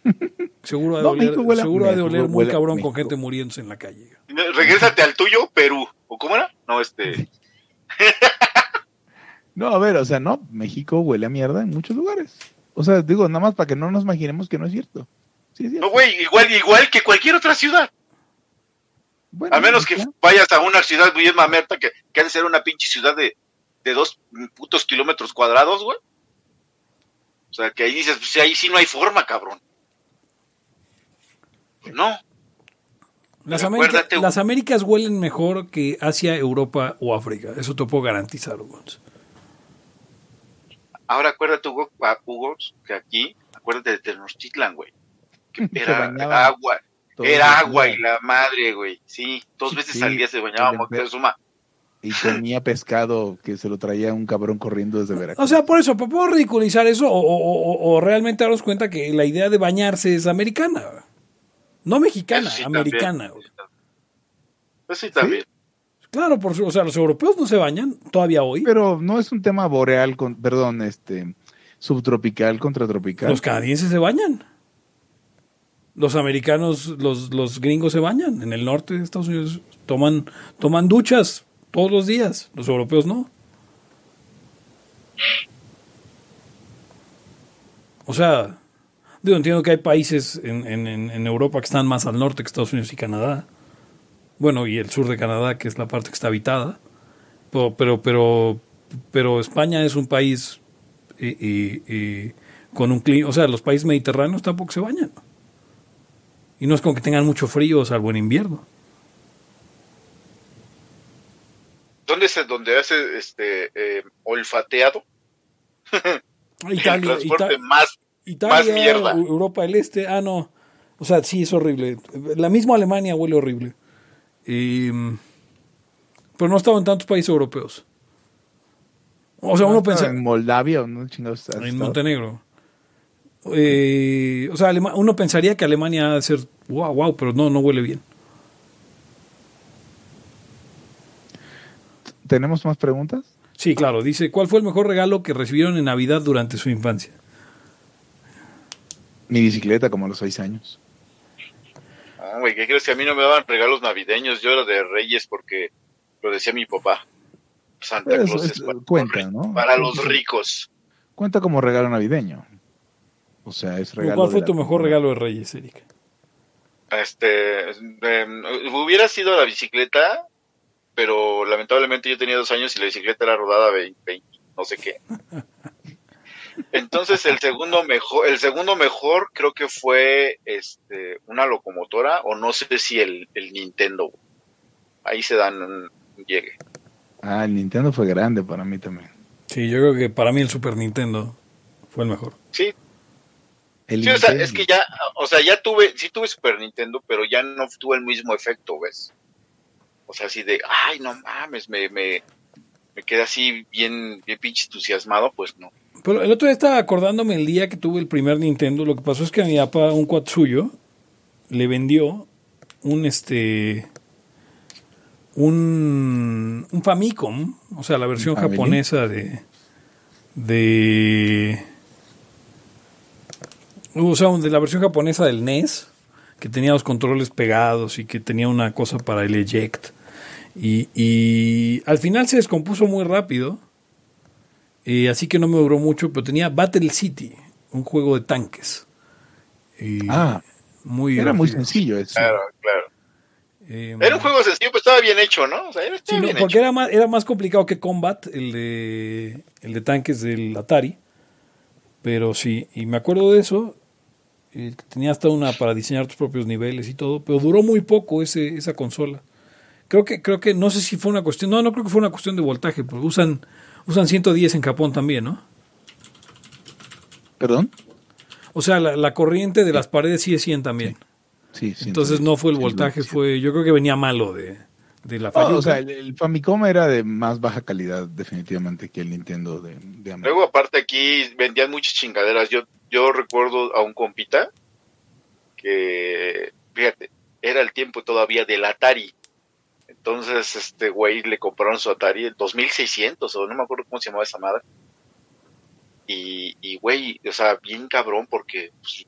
Seguro ha de No, oler, México huele a- seguro ha de oler muy huele cabrón México. con gente muriéndose en la calle. Regrésate al tuyo, Perú. ¿O cómo era? No, este. No, a ver, o sea, no, México huele a mierda en muchos lugares. O sea, digo, nada más para que no nos imaginemos que no es cierto. Sí, es cierto. No, güey, igual, igual que cualquier otra ciudad. Bueno, A menos que ya. vayas a una ciudad muy mamerta que, que ha de ser una pinche ciudad de, de dos putos kilómetros cuadrados, güey. O sea, que ahí dices, pues ahí sí no hay forma, cabrón. Pues no. Las, América- las Américas huelen mejor que Asia, Europa o África. Eso te puedo garantizar, Ogons. Ahora acuérdate, Hugo, a- Hugo, que aquí, acuérdate de Tenochtitlan, güey. Que era agua, era agua y la madre, güey. Sí, dos veces Sí, al día se bañaba Moctezuma. Y comía pescado que se lo traía un cabrón corriendo desde Veracruz. O sea, por eso, ¿puedo ridiculizar eso o, o- o- o realmente darnos cuenta que la idea de bañarse es americana? No mexicana, Eso sí americana. también. Pues sí, también. Claro, por su- o sea, los europeos no se bañan todavía hoy. Pero no es un tema boreal, con, perdón, este, subtropical contra tropical. Los canadienses se bañan. Los americanos, los, los gringos se bañan. En el norte de Estados Unidos toman, toman duchas todos los días. Los europeos no. O sea, digo, entiendo que hay países en, en- en- en Europa que están más al norte que Estados Unidos y Canadá. Bueno, y el sur de Canadá, que es la parte que está habitada. Pero, pero, pero, pero España es un país eh, eh, eh, con un clima, o sea, los países mediterráneos tampoco se bañan. Y no es como que tengan mucho frío, salvo en invierno. ¿Dónde es el- donde hace este eh, olfateado? el Italia, transporte Ita- más Italia, más mierda. Eu- Europa del Este, ah, no. O sea, sí, es horrible. La misma Alemania huele horrible. Y, mm, pero no ha estado en tantos países europeos. O sea, ¿No uno está pensa En Moldavia o no chingados. en estado? Montenegro. Eh, o sea, Alema- uno pensaría que Alemania ha de ser wow, wow, pero no, no huele bien. ¿Tenemos más preguntas? Sí, claro. Dice, ¿cuál fue el mejor regalo que recibieron en Navidad durante su infancia? Mi bicicleta como a los seis años. Güey, ¿qué crees que a mí no me daban regalos navideños? Yo era de Reyes porque lo decía mi papá. Santa Pero Claus eso es es- para, cuenta, ¿no? para los ricos. Cuenta como regalo navideño. O sea, es regalo. ¿Cuál fue tu mejor regalo de Reyes, Erika? Este, em, hubiera sido la bicicleta, pero lamentablemente yo tenía dos años y la bicicleta era rodada 20, 20, no sé qué. Entonces el segundo mejor, el segundo mejor creo que fue este una locomotora o no sé si el, el Nintendo. Ahí se dan un un llegue. Ah, el Nintendo fue grande para mí también. Sí, yo creo que para mí el Super Nintendo fue el mejor. Sí, El sí, o sea, Nintendo. es que ya, o sea, ya tuve, sí tuve Super Nintendo, pero ya no tuve el mismo efecto, ¿ves? O sea, así de, ay, no mames, me, me, me quedé así bien, bien pinche entusiasmado, pues no. Pero el otro día estaba acordándome el día que tuve el primer Nintendo. Lo que pasó es que a mi papá, un cuat suyo, le vendió un este. Un, un Famicom, o sea, la versión Family. japonesa de. de. O sea, de la versión japonesa del NES, que tenía los controles pegados y que tenía una cosa para el eject. Y, y al final se descompuso muy rápido. Eh, así que no me duró mucho, pero tenía Battle City, un juego de tanques. Ah, muy era muy sencillo eso. Claro, claro. Eh, Era un juego sencillo, pero estaba bien hecho, ¿no? O sea, era- sí, estaba no, bien porque hecho. era más, era más complicado que Combat, el de, el de tanques del Atari. Pero sí, y me acuerdo de eso. eh, tenía hasta una para diseñar tus propios niveles y todo, pero duró muy poco ese, esa consola. Creo que, creo que, no sé si fue una cuestión, no, no creo que fue una cuestión de voltaje, porque usan, usan 110 en Japón también, ¿no? ¿Perdón? O sea, la, la corriente de las paredes sí es 100 también. Sí, sí. Entonces no fue el voltaje, fue, yo creo que venía malo de, de la No, falla. o sea, el, el Famicom era de más baja calidad definitivamente que el Nintendo de, de América. Luego, aparte, aquí vendían muchas chingaderas. Yo, yo recuerdo a un compita que, fíjate, era el tiempo todavía del Atari. Entonces, este güey le compraron su Atari en 2600, o no me acuerdo cómo se llamaba esa madre. Y, y güey, o sea, bien cabrón, porque pues,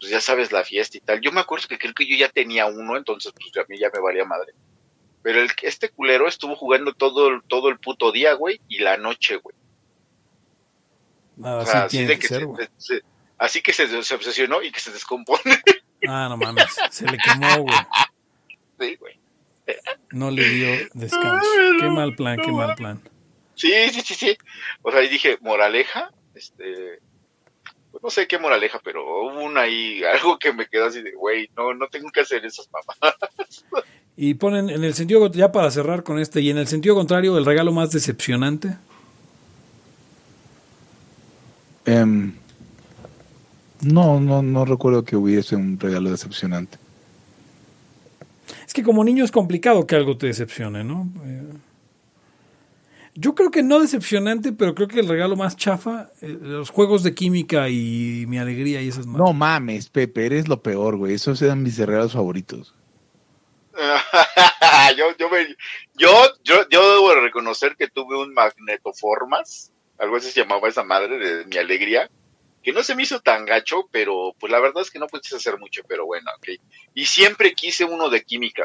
pues, ya sabes la fiesta y tal. Yo me acuerdo que creo que yo ya tenía uno, entonces pues a mí ya me valía madre. Pero el, este culero estuvo jugando todo, el- todo el puto día, güey, y la noche, güey. O así sea, así tiene de que que ser, se- güey. se- así que se, se obsesionó y que se descompone. Ah, no mames, se le quemó, güey. sí, güey. No le dio descanso. Qué mal plan, qué mal plan. Sí, sí, sí, sí. O sea, y dije, moraleja, este, pues no sé qué moraleja, pero hubo una ahí, algo que me quedó así de, güey, no, no tengo que hacer esas mamadas. Y ponen en el sentido, ya para cerrar con este, y en el sentido contrario, el regalo más decepcionante. Em, no, no, no recuerdo que hubiese un regalo decepcionante. Es que como niño es complicado que algo te decepcione, ¿no? Eh, yo creo que no decepcionante, pero creo que el regalo más chafa, eh, los juegos de química y mi alegría y esas más. No mames, Pepe, eres lo peor, güey. Esos eran mis regalos favoritos. yo, yo, me- yo, yo, yo debo de reconocer que tuve un magnetoformas, algo así se llamaba esa madre de mi alegría, que no se me hizo tan gacho, pero pues la verdad es que no pudiste hacer mucho, pero bueno, ok. Y siempre quise uno de química.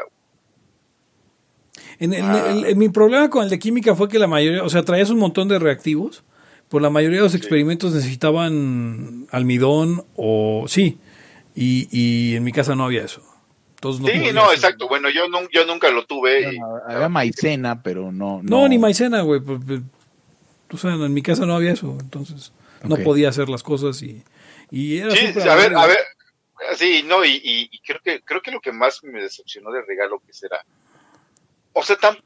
En, en- Ah. en mi problema con el de química fue que la mayoría, o sea, traías un montón de reactivos, pues la mayoría de los experimentos necesitaban almidón o sí, y, y en mi casa no había eso. Entonces no sí, no, hacer- exacto. Bueno, yo, yo nunca lo tuve. y- había maicena, pero no. No, ni maicena, güey. Pues, pues, O sea, en mi casa no había eso, entonces no podía hacer las cosas y, y era Sí, a ver, a ver. Sí, no, y, y- y creo que creo que lo que más me decepcionó del regalo que será. O sea, tan,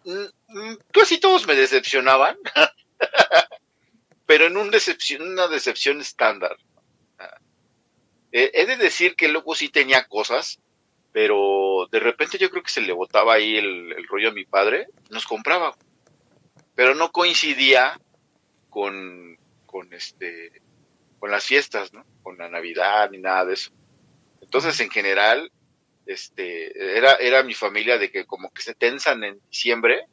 casi todos me decepcionaban, pero en un decepción, una decepción estándar. Eh, he de decir que luego sí tenía cosas, pero de repente yo creo que se le botaba ahí el, el rollo a mi padre, nos compraba, pero no coincidía con, con este con las fiestas, ¿no? Con la Navidad ni nada de eso. Entonces, en general, este, era, era mi familia de que como que se tensan en diciembre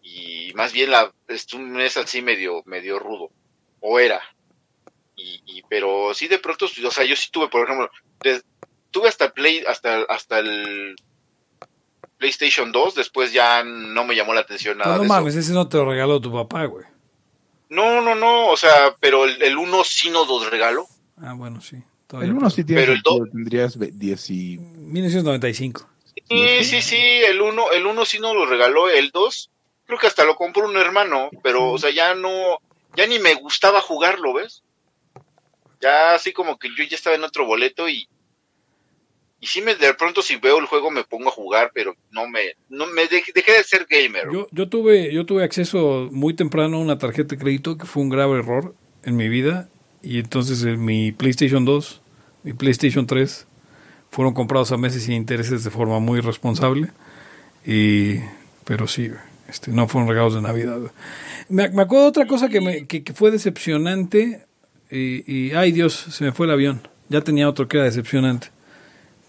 y más bien la, es un mes así medio, medio rudo, o era. Y, y, pero sí de pronto, o sea, yo sí tuve, por ejemplo, de- tuve hasta el Play, hasta, hasta el PlayStation 2, después ya no me llamó la atención nada. No, no de mames, eso. ese no te lo regaló tu papá, güey. No, no, no, o sea, pero el, el 1 sí nos los regaló. Ah, bueno, sí. todavía El uno puedo. sí tiene Pero el dos- tendrías ve- 10 y... 1995. Sí, sí, sí, el 1 el uno sí nos lo regaló, el 2 creo que hasta lo compró un hermano, pero o sea, ya no, ya ni me gustaba jugarlo, ¿ves? Ya así como que yo ya estaba en otro boleto y y sí me de pronto si veo el juego me pongo a jugar, pero no me no me dejé, dejé de ser gamer. Yo, yo tuve yo tuve acceso muy temprano a una tarjeta de crédito que fue un grave error en mi vida y entonces eh, mi PlayStation 2, mi PlayStation 3 fueron comprados a meses sin intereses de forma muy responsable y pero sí, este no fueron regalos de Navidad. Me, acuerdo de otra cosa que, me, que, fue decepcionante y ay Dios, se me fue el avión. Ya tenía otro que era decepcionante.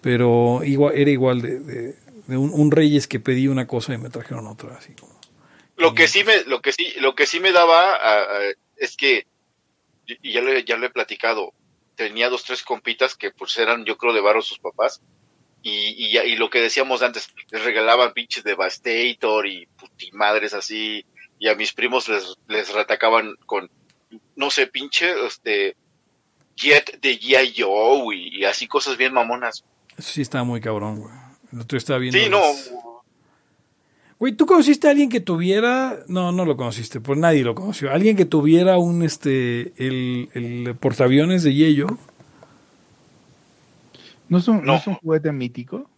Pero igual, era igual de, de- de un, un Reyes que pedí una cosa y me trajeron otra, así como. Lo que sí me, lo que sí, lo que sí me daba es que, y ya lo, he- ya lo he platicado, tenía dos, tres compitas que pues eran, yo creo, de barro sus papás, y, y, lo que decíamos antes, les regalaban pinches Devastator y putimadres así, y a mis primos les, les retacaban con, no sé, pinche, este, Jet de G.I. Joe y, y así cosas bien mamonas. Eso sí estaba muy cabrón, güey. El otro estaba viendo. Sí, no, Güey, ¿tú conociste a alguien que tuviera.? No, no lo conociste, pues nadie lo conoció. Alguien que tuviera un. este El, el portaaviones de Yello. ¿No es un, ¿no No. es un juguete mítico?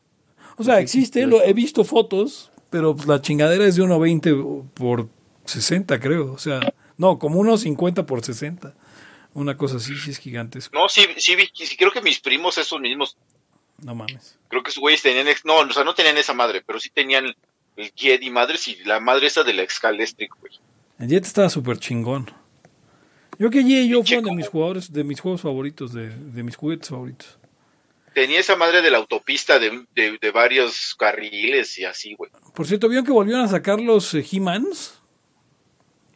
O sea, existe, lo, he visto fotos, pero pues, la chingadera es de 1.20 por 60, creo. O sea, no, como unos 50 por 60. Una cosa así, sí es gigantesco. no, sí, sí, vi- sí, creo que mis primos, esos mismos, No mames. creo que esos güeyes tenían, no, o sea, no tenían esa madre, pero sí tenían el Jet y madres y la madre esa del Excalestric, güey. El Jet estaba súper chingón. Yo que Yello Pinche fue uno de mis jugadores, de mis juegos favoritos, de, de mis juguetes favoritos. Tenía esa madre de la autopista de, de, de varios carriles y así, güey. Por cierto, ¿vieron que volvieron a sacar los eh, He-Mans?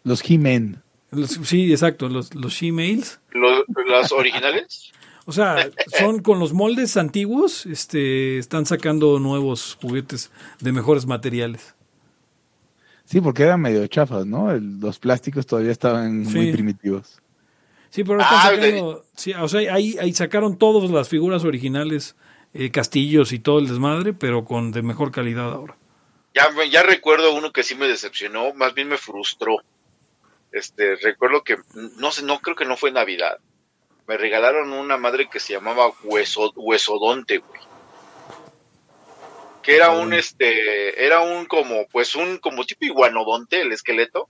Los He-Men. Los- sí, exacto, los, los She-Mails. Los, las originales, O sea, son con los moldes antiguos, este, están sacando nuevos juguetes de mejores materiales. Sí, porque eran medio chafas, ¿no? El- los plásticos todavía estaban Sí. muy primitivos. Sí, pero están Ah, sacando, sí, o sea, ahí, ahí sacaron todas las figuras originales, eh, castillos y todo el desmadre, pero con de mejor calidad ahora. ya, me- ya recuerdo uno que sí me decepcionó, más bien me frustró. Este, recuerdo que, no sé, no creo que no fue Navidad. Me regalaron una madre que se llamaba hueso, huesodonte, güey. Que era un, este, era un como, pues un, como tipo iguanodonte, el esqueleto.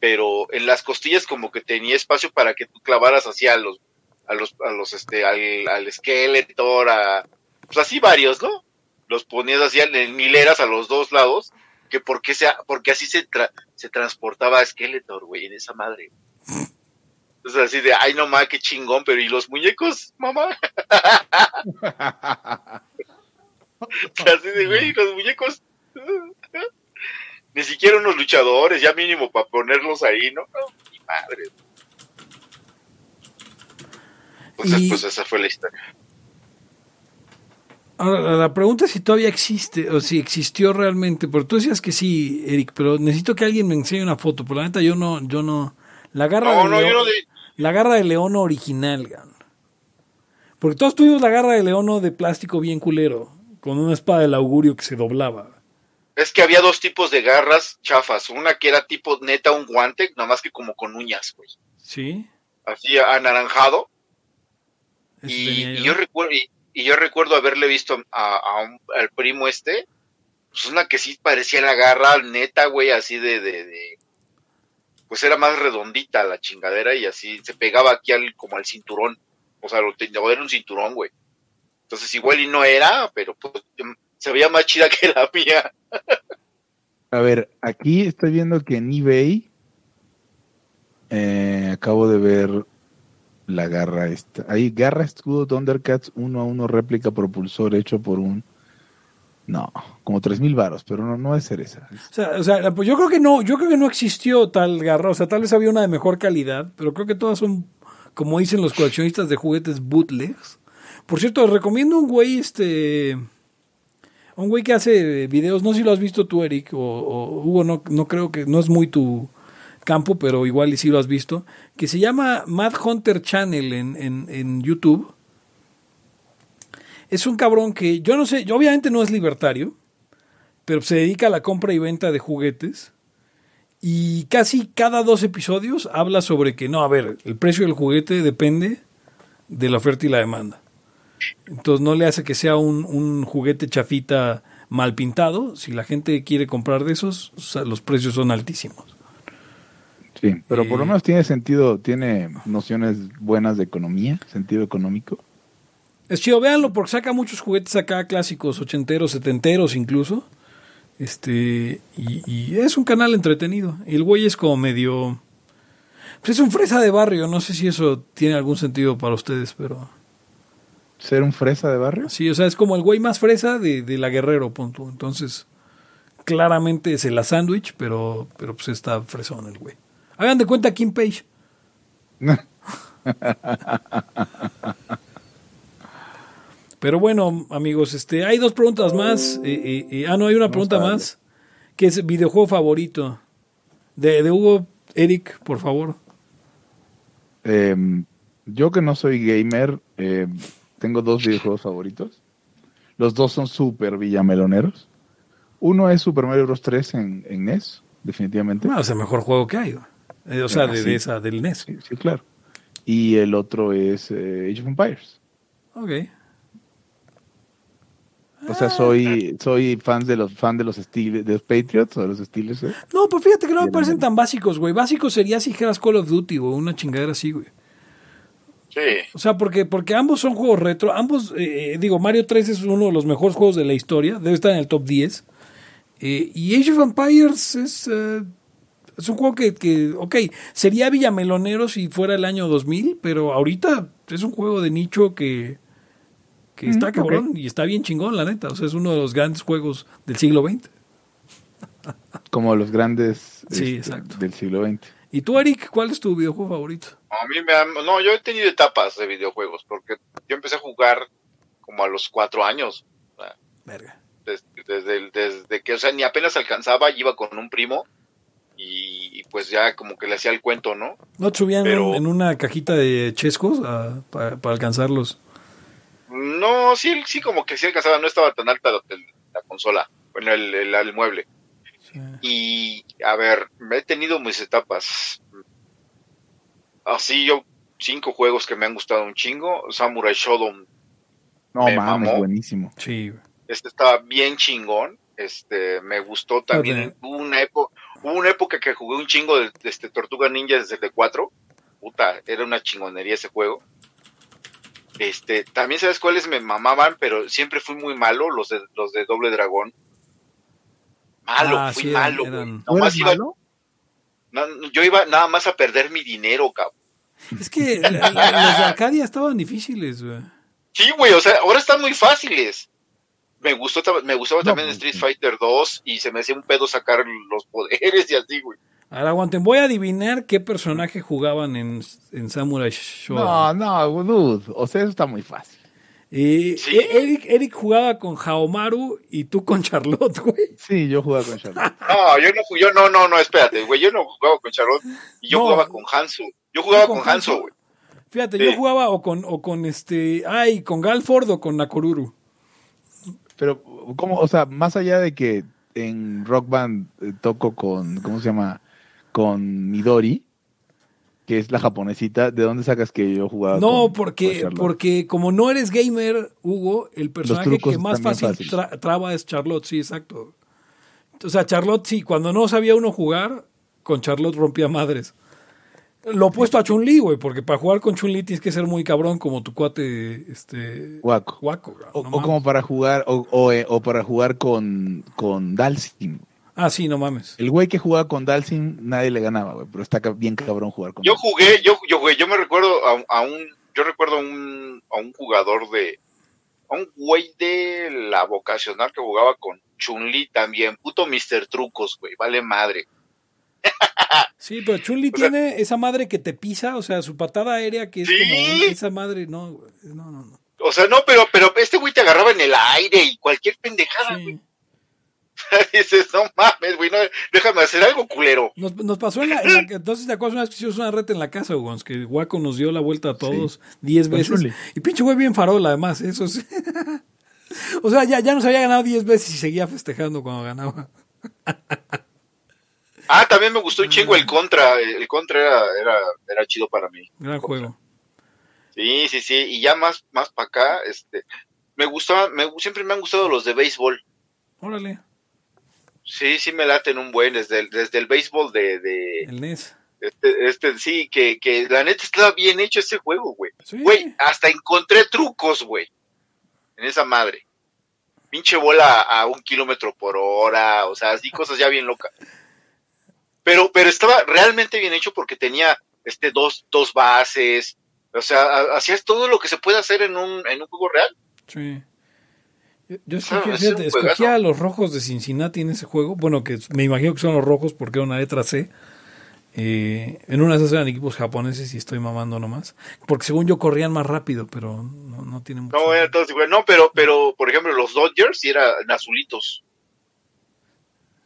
Pero en las costillas como que tenía espacio para que tú clavaras así a los, a los, a los, este, al, al Skeletor, a, pues así varios, ¿no? Los ponías así en hileras a los dos lados, que porque sea, porque así se, tra- se transportaba a Skeletor, güey, en esa madre. Entonces así de, ay no ma, qué chingón, pero ¿y los muñecos, mamá? así de, güey, los muñecos. Ni siquiera unos luchadores, ya mínimo para ponerlos ahí, ¿no? No, mi madre. Entonces, Y- pues esa fue la historia. Ahora, la pregunta es si todavía existe, o si existió realmente, porque tú decías que sí, Eric, pero necesito que alguien me enseñe una foto, por la neta yo no, yo no, la garra No, de no, yo no la garra de león original, gan. porque todos tuvimos la garra de león de plástico bien culero, con una espada del augurio que se doblaba. Es que había dos tipos de garras chafas. Una que era tipo neta un guante, nada más que como con uñas, güey. ¿Sí? Así anaranjado. Y, y yo. yo recuerdo, y, y yo recuerdo haberle visto a, a un- al primo este. Pues una que sí parecía la garra neta, güey, así de, de, de- Pues era más redondita la chingadera y así se pegaba aquí al, como al cinturón. O sea, lo tenía, era un cinturón, güey. Entonces igual y no era, pero pues se veía más chida que la mía. A ver, aquí estoy viendo que en eBay eh, acabo de ver la garra esta. Ahí, garra escudo Thundercats 1 a 1 réplica propulsor hecho por un... No, como 3.000 varos, pero no, no debe ser esa. O sea, o sea, pues yo creo que no, yo creo que no existió tal garra, o sea, tal vez había una de mejor calidad, pero creo que todas son, como dicen los coleccionistas de juguetes, bootlegs. Por cierto, recomiendo un güey, este. Un güey que hace videos, no sé si lo has visto tú, Eric, o, o Hugo, no, no creo que, no es muy tu campo, pero igual y sí lo has visto, que se llama Mad Hunter Channel en, en YouTube. Es un cabrón que, yo no sé, obviamente no es libertario, pero se dedica a la compra y venta de juguetes. Y casi cada dos episodios habla sobre que no, a ver, el precio del juguete depende de la oferta y la demanda. Entonces no le hace que sea un, un juguete chafita mal pintado. Si la gente quiere comprar de esos, o sea, los precios son altísimos. Sí, pero por lo Eh, menos tiene sentido, tiene nociones buenas de economía, sentido económico. Es chido, véanlo porque saca muchos juguetes acá clásicos, ochenteros, setenteros incluso. Este, y, y es un canal entretenido. Y el güey es como medio. Pues es un fresa de barrio, no sé si eso tiene algún sentido para ustedes, pero. Ser un fresa de barrio. Sí, o sea, es como el güey más fresa de, de la Guerrero, punto. Entonces, claramente es el sándwich, pero, pero pues está fresón el güey. Hagan de cuenta Kim Page. Pero bueno, amigos, este, hay dos preguntas más. Eh, eh, eh, ah, no, hay una pregunta más. ¿Qué es videojuego favorito? De, de Hugo, Eric, por favor. Eh, yo que no soy gamer, eh, tengo dos videojuegos favoritos. Los dos son súper villameloneros. Uno es Super Mario Bros. 3 en, en NES, definitivamente. No, es el mejor juego que hay. Eh, o sea, Ah, de, sí. de esa, del NES. Sí, sí, claro. Y el otro es eh, Age of Empires. Ok. O sea, soy soy fan de los fan de los Steelers, de los Patriots o de los Steelers. ¿eh? No, pues fíjate que no me parecen tan básicos, güey. Básico sería si dijeras Call of Duty o una chingadera así, güey. Sí. O sea, porque, porque ambos son juegos retro. Ambos, eh, eh, digo, Mario 3 es uno de los mejores juegos de la historia. Debe estar en el top 10. Eh, y Age of Empires es, eh, es un juego que, que, ok, sería Villamelonero si fuera el año 2000, pero ahorita es un juego de nicho que, que está Mm, cabrón y está bien chingón, la neta. O sea, es uno de los grandes juegos del siglo XX. Como los grandes Sí, este, exacto. del siglo XX. ¿Y tú, Eric, cuál es tu videojuego favorito? A mí me han- No, yo he tenido etapas de videojuegos, porque yo empecé a jugar como a los cuatro años. Verga. Desde, desde, el- desde que, o sea, ni apenas alcanzaba, iba con un primo y, y pues ya como que le hacía el cuento, ¿no? ¿No te subían Pero- en, en una cajita de chescos ah, para, para alcanzarlos? No, sí, sí, como que sí alcanzaba, no estaba tan alta la, la consola, bueno, el, el, el mueble. Sí. Y, a ver, he tenido mis etapas. Así yo, cinco juegos que me han gustado un chingo. Samurai Shodown, No Me mames, mamó. buenísimo. Sí, este estaba bien chingón. Este, me gustó también. Hubo una, época, hubo una época que jugué un chingo de, de este Tortuga Ninja desde el de 4. Puta, era una chingonería ese juego. Este, también sabes cuáles me mamaban, pero siempre fui muy malo, los de los de Doble Dragón. Malo, Ah, fui sí, malo, güey. eran- ¿Tú Nomás iba- malo? no, yo iba nada más a perder mi dinero, cabrón. Es que la- la- los de Arcadia estaban difíciles, güey. Sí, güey, o sea, ahora están muy fáciles. Me gustó, me gustaba No, también pues, Street. Fighter 2 y se me hacía un pedo sacar los poderes y así, güey. Ahora aguanten, voy a adivinar qué personaje jugaban en, en Samurai Shodown. No, no, dude. O sea, eso está muy fácil. Sí. eh, Eric, Eric jugaba con Haomaru y tú con Charlotte, güey. Sí, yo jugaba con Charlotte. No, yo no, yo no, no, no, espérate, güey, yo no jugaba con Charlotte y yo No. jugaba con Hanzo. Yo jugaba ¿Con con Hanzo, Hanzo? güey. Fíjate, Sí. yo jugaba o con, o con este, ay, con Galford o con Nakoruru. Pero, ¿cómo? O sea, más allá de que en Rock Band eh, toco con, ¿cómo se llama? Con Midori, que es la japonesita, ¿de dónde sacas que yo jugaba No, con- porque, porque como no eres gamer, Hugo, el personaje que más fácil tra- traba es Charlotte, sí, exacto. O sea, Charlotte, sí, cuando no sabía uno jugar, con Charlotte rompía madres. Lo opuesto a Chun-Li, güey, porque para jugar con Chun-Li tienes que ser muy cabrón como tu cuate, este... Guaco. O, como para jugar, o, o, eh, o para jugar con, con Dalsim. Ah, sí, no mames. El güey que jugaba con Dalsim, nadie le ganaba, güey, pero está bien cabrón jugar con Yo jugué, yo, yo jugué, yo me recuerdo a, a un, yo recuerdo a un, a un jugador de, a un güey de la vocacional que jugaba con Chun-Li también, puto Mr. Trucos, güey, vale madre. Sí, pero Chun-Li O sea- tiene esa madre que te pisa, o sea, su patada aérea que es Sí. como un- esa madre, no, güey, no, no, no. O sea, no, pero, pero este güey te agarraba en el aire y cualquier pendejada, güey. Dices, no mames, güey, no, déjame hacer algo culero. Nos, nos pasó en la, en la, entonces te acuerdas una vez que hicimos una reta en la casa, güey, que Guaco nos dio la vuelta a todos 10 veces. Horrible. Y pinche güey bien farol, además, eso sí. o sea, ya, ya nos había ganado 10 veces y seguía festejando cuando ganaba. Ah, también me gustó un chingo el contra. El contra era, era, era chido para mí. Gran juego. Sí, sí, sí. Y ya más, más para acá, este, me gustaba, me, siempre me han gustado los de béisbol. Órale, Sí, sí me laten un buen desde el, desde el béisbol de, de el NES. este, este, sí, que, que la neta estaba bien hecho ese juego, güey. Sí. Güey, hasta encontré trucos, güey, en esa madre. Pinche bola a un kilómetro por hora, o sea, así cosas ya bien locas. Pero, pero estaba realmente bien hecho porque tenía este dos, dos bases, o sea, ha- hacías todo lo que se puede hacer en un, en un juego real. Sí. Yo, yo Ah, escogía, es escogía a los rojos de Cincinnati en ese juego. Bueno, que me imagino que son los rojos porque era una letra C. Eh, en una de esas eran equipos japoneses y estoy mamando nomás. Porque según yo corrían más rápido, pero no, no tiene mucho. No, era todo igual. No, pero, pero, por ejemplo, los Dodgers sí eran azulitos.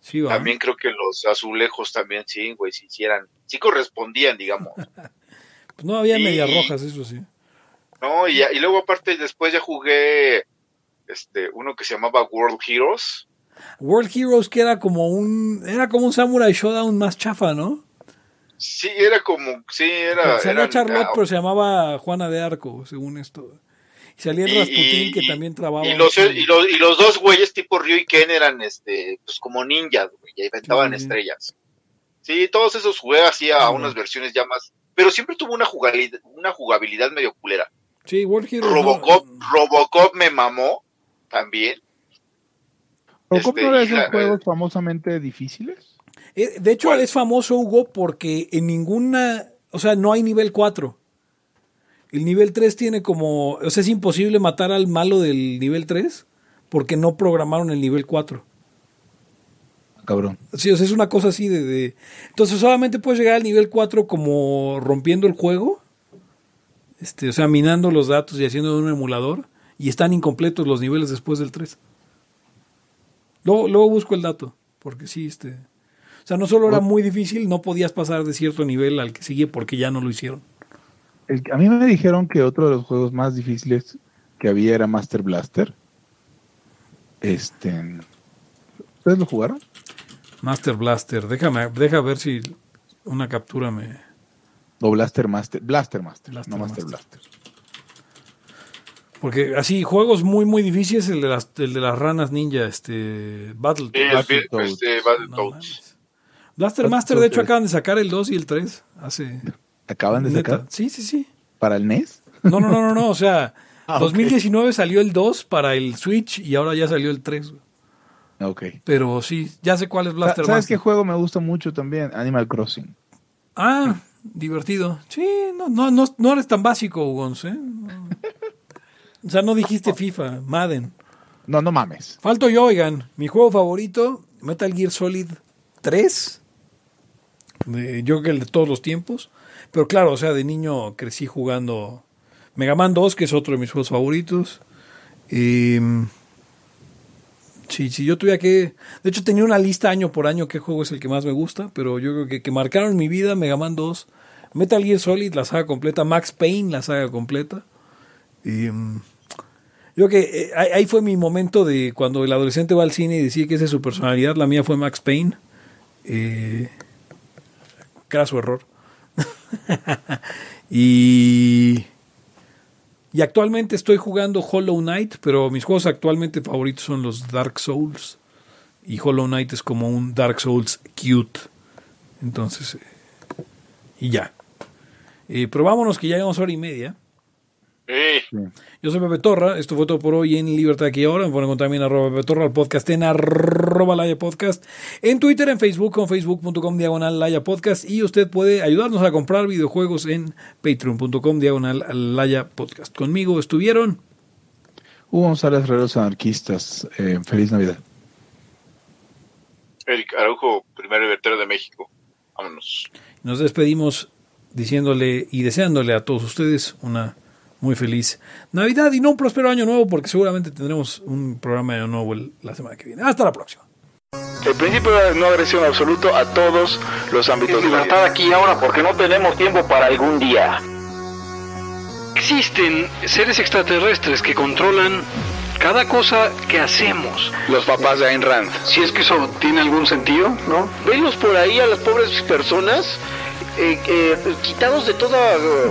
Sí, va. También creo que los azulejos también, sí, güey, sí, sí eran, sí correspondían, digamos. Pues no había Y- medias rojas, eso sí. No, y luego aparte después ya jugué este uno que se llamaba World Heroes. World Heroes que era como un era como un Samurai Showdown más chafa, ¿no? Sí, era como, sí, era... salía eran- Charlotte, ah, pero se llamaba Juana de Arco, según esto. Y salía el Y- Rasputín, y- que también trababa. y los, y, los, y los dos güeyes tipo Ryu y Ken eran este, pues como ninjas, güey, y inventaban Sí. estrellas. Sí, todos esos jugué así a Ah, unas bueno. versiones ya más, pero siempre tuvo una jugabilidad, una jugabilidad medio culera. Sí, World Heroes. no- Robocop, Robocop me mamó también. ¿Robocop Este, no y esos la- juegos famosamente difíciles? Eh, De hecho, ¿Cuál? es famoso, Hugo, porque en ninguna. O sea, no hay nivel 4. El nivel 3 tiene como. O sea, es imposible matar al malo del nivel 3 porque no programaron el nivel 4. Cabrón. Sí, o sea, es una cosa así de, de- Entonces solamente puedes llegar al nivel 4 como rompiendo el juego. Este, o sea, minando los datos y haciendo un emulador. Y están incompletos los niveles después del 3. Luego, luego busco el dato. Porque sí, este. O sea, no solo era muy difícil, no podías pasar de cierto nivel al que sigue porque ya no lo hicieron. El- a mí me dijeron que otro de los juegos más difíciles que había era Master Blaster. Este. ¿Ustedes lo jugaron? Master Blaster. Déjame, deja ver si una captura me. O Blaster Master. Blaster Master, Blaster no Master Master. Blaster. Porque así, juegos muy, muy difíciles, el de las, el de las ranas ninja, este. Battle. Sí, el, Battletoads. este, No Battletoads. mames. Blaster Master, de hecho, acaban de sacar el 2 y el 3. Hace. ¿Acaban de Neta. sacar? Sí, sí, sí. ¿Para el NES? No, no, no, no, no. O sea, Ah, ok. 2019 salió el 2 para el Switch y ahora ya salió el 3. güey. Ok. Pero sí, ya sé cuál es Blaster ¿Sabes qué Master. juego me gusta mucho también? Animal Crossing. Ah, divertido. Sí, no, no, no, no eres tan básico, Gonz, ¿eh? No. O sea, no dijiste FIFA, Madden. No, no mames. Falto yo, oigan. Mi juego favorito, Metal Gear Solid 3. De- yo creo que el de todos los tiempos. Pero claro, o sea, de niño crecí jugando Mega Man 2, que es otro de mis juegos favoritos. Y, sí, sí, yo tuviera que... De hecho, tenía una lista año por año qué juego es el que más me gusta, pero yo creo que, que marcaron mi vida Mega Man 2, Metal Gear Solid, la saga completa, Max Payne, la saga completa. Mm, yo creo que eh, ahí ahí fue mi momento de cuando el adolescente va al cine y decide que esa es su personalidad. La mía fue Max Payne. Eh, craso error. y, y actualmente estoy jugando Hollow Knight, pero mis juegos actualmente favoritos son los Dark Souls. Y Hollow Knight es como un Dark Souls cute. Entonces, eh, y ya. Eh, pero vámonos que ya llevamos hora y media. Sí. Yo soy Pepe Torra, esto fue todo por hoy en Libertad aquí ahora. Me pueden encontrar también arroba Pepe Torra, el podcast en arroba Laya Podcast, en Twitter, en Facebook, con facebook.com diagonal Laya Podcast y usted puede ayudarnos a comprar videojuegos en patreon.com diagonal Laya Podcast. Conmigo estuvieron Hugo González Reros Anarquistas. Eh, feliz Navidad. Eric Araujo, primer libertario de México. Vámonos. Nos despedimos diciéndole y deseándole a todos ustedes una muy feliz Navidad y no un próspero año nuevo porque seguramente tendremos un programa de año nuevo la semana que viene. Hasta la próxima. El principio de no agresión absoluto a todos los ámbitos de la vida. aquí ahora porque no tenemos tiempo para algún día. Existen seres extraterrestres que controlan cada cosa que hacemos. Los papás de Ayn Rand. Si es que eso tiene algún sentido, ¿no? Venlos por ahí a las pobres personas eh, eh, quitados de toda eh,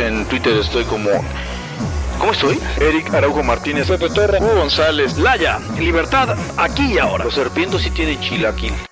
en Twitter estoy como. ¿Cómo estoy? Eric Araujo Martínez, Pepe Hugo González, Laya, libertad, aquí y ahora. Los serpientes sí tienen chilaquil.